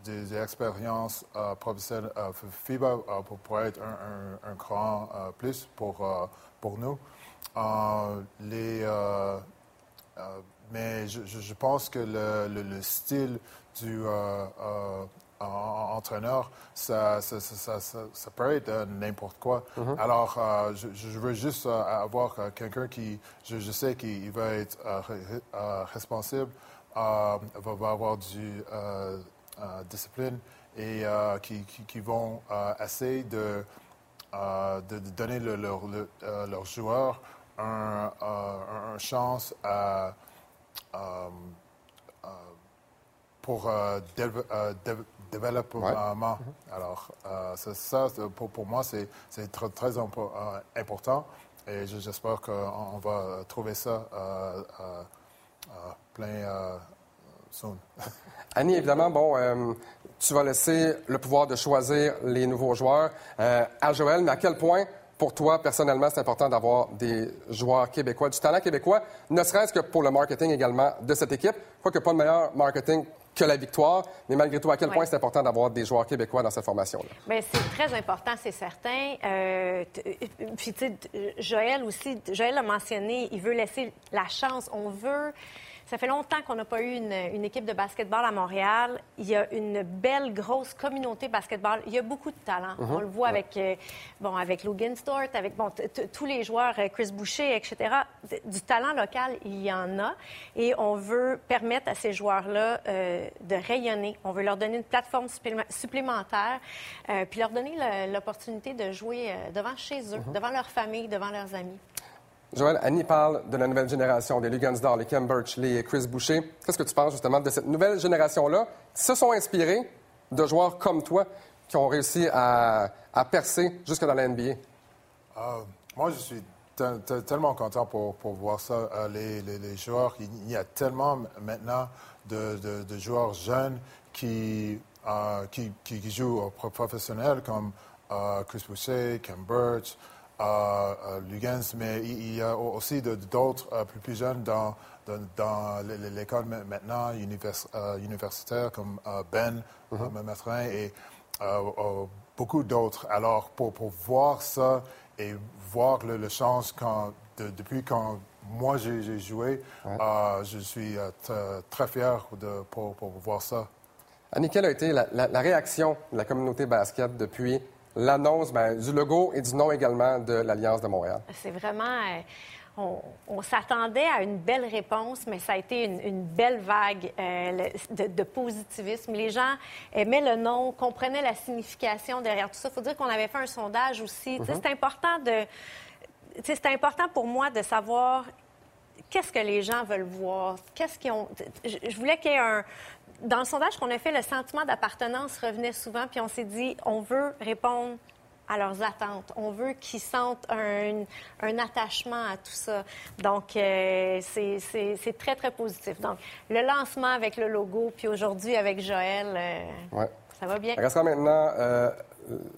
des expériences professionnelles FIBA pour, être un, grand plus pour, pour nous. les, mais je, pense que le, le style du entraîneur, ça, ça, ça, ça, peut être n'importe quoi. Mm-hmm. Alors, euh, je, veux juste euh, avoir euh, quelqu'un qui, je, sais qu'il va être responsable, va, avoir du discipline et qui, qui, vont essayer de, de, donner leurs joueurs une un, chance à pour développement. Alors, euh, ça, pour, pour, moi, c'est très, très euh, important et j'espère qu'on va trouver ça euh, plein soon. Annie, évidemment, bon, tu vas laisser le pouvoir de choisir les nouveaux joueurs à Joël, mais à quel point pour toi, personnellement, c'est important d'avoir des joueurs québécois, du talent québécois, ne serait-ce que pour le marketing également de cette équipe? Quoique pas de meilleur marketing que la victoire. Mais malgré tout, à quel point c'est important d'avoir des joueurs québécois dans cette formation-là? Bien, c'est très important, c'est certain. Euh, puis, tu sais, Joël aussi, Joël a mentionné, il veut laisser la chance. On veut ça fait longtemps qu'on n'a pas eu une, équipe de basketball à Montréal. Il y a une belle, grosse communauté basketball. Il y a beaucoup de talent. Mhm. On le voit avec, euh, bon, avec Logan Stort, avec bon, tous les joueurs, euh, Chris Boucher, etc. Du talent local, il y en a. Et on veut permettre à ces joueurs-là euh, de rayonner. On veut leur donner une plateforme supplémentaire, puis leur donner l'opportunité de jouer devant chez eux, mhm. devant leur famille, devant leurs amis. Joël, Annie parle de la nouvelle génération, des Lugansdor, les Kem les Chris Boucher. Qu'est-ce que tu penses justement de cette nouvelle génération-là? Qui se sont inspirés de joueurs comme toi qui ont réussi à, percer jusque dans la NBA? Ah, moi, je suis tellement content pour, voir ça. Euh, les, joueurs, il y a tellement maintenant de, joueurs jeunes qui, euh, jouent au professionnel comme euh, Chris Boucher, Kem Birch, à, Lugansk, mais il y a aussi d'autres euh, plus, plus jeunes dans, dans, l'école maintenant euh, universitaire comme euh, Ben mm et beaucoup d'autres. Alors, pour, pour, voir ça et voir le, le change quand, depuis quand moi j'ai joué, je suis très fier de, pour, pour, voir ça. Annie, quelle a été la, la réaction de la communauté basket depuis l'annonce ben, du logo et du nom également de l'Alliance de Montréal. C'est vraiment. Euh, on, s'attendait à une belle réponse, mais ça a été une, belle vague euh, de, positivisme. Les gens aimaient le nom, comprenaient la signification derrière tout ça. Il faut dire qu'on avait fait un sondage aussi. Mm-hmm. C'est important de... C'est important pour moi de savoir qu'est-ce que les gens veulent voir, qu'est-ce qu'ils ont. Je, voulais qu'il y ait un. Dans le sondage qu'on a fait, le sentiment d'appartenance revenait souvent, puis on s'est dit, on veut répondre à leurs attentes. On veut qu'ils sentent un, un, attachement à tout ça. Donc, euh, c'est très, très positif. Donc, le lancement avec le logo, puis aujourd'hui avec Joël, euh, ça va bien. Restera maintenant euh,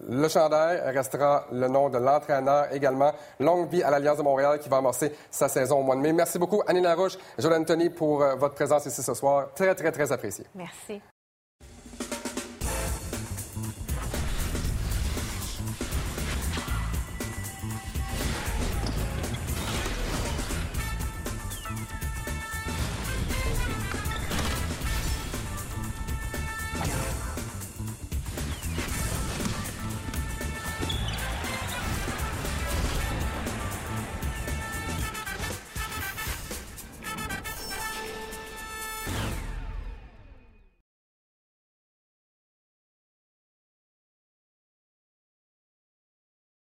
le chandail, restera le nom de l'entraîneur également. Longue vie à l'Alliance de Montréal qui va amorcer sa saison au mois de mai. Merci beaucoup, Annie Larouche, Joël Anthony, pour votre présence ici ce soir. Très, très, très apprécié. Merci.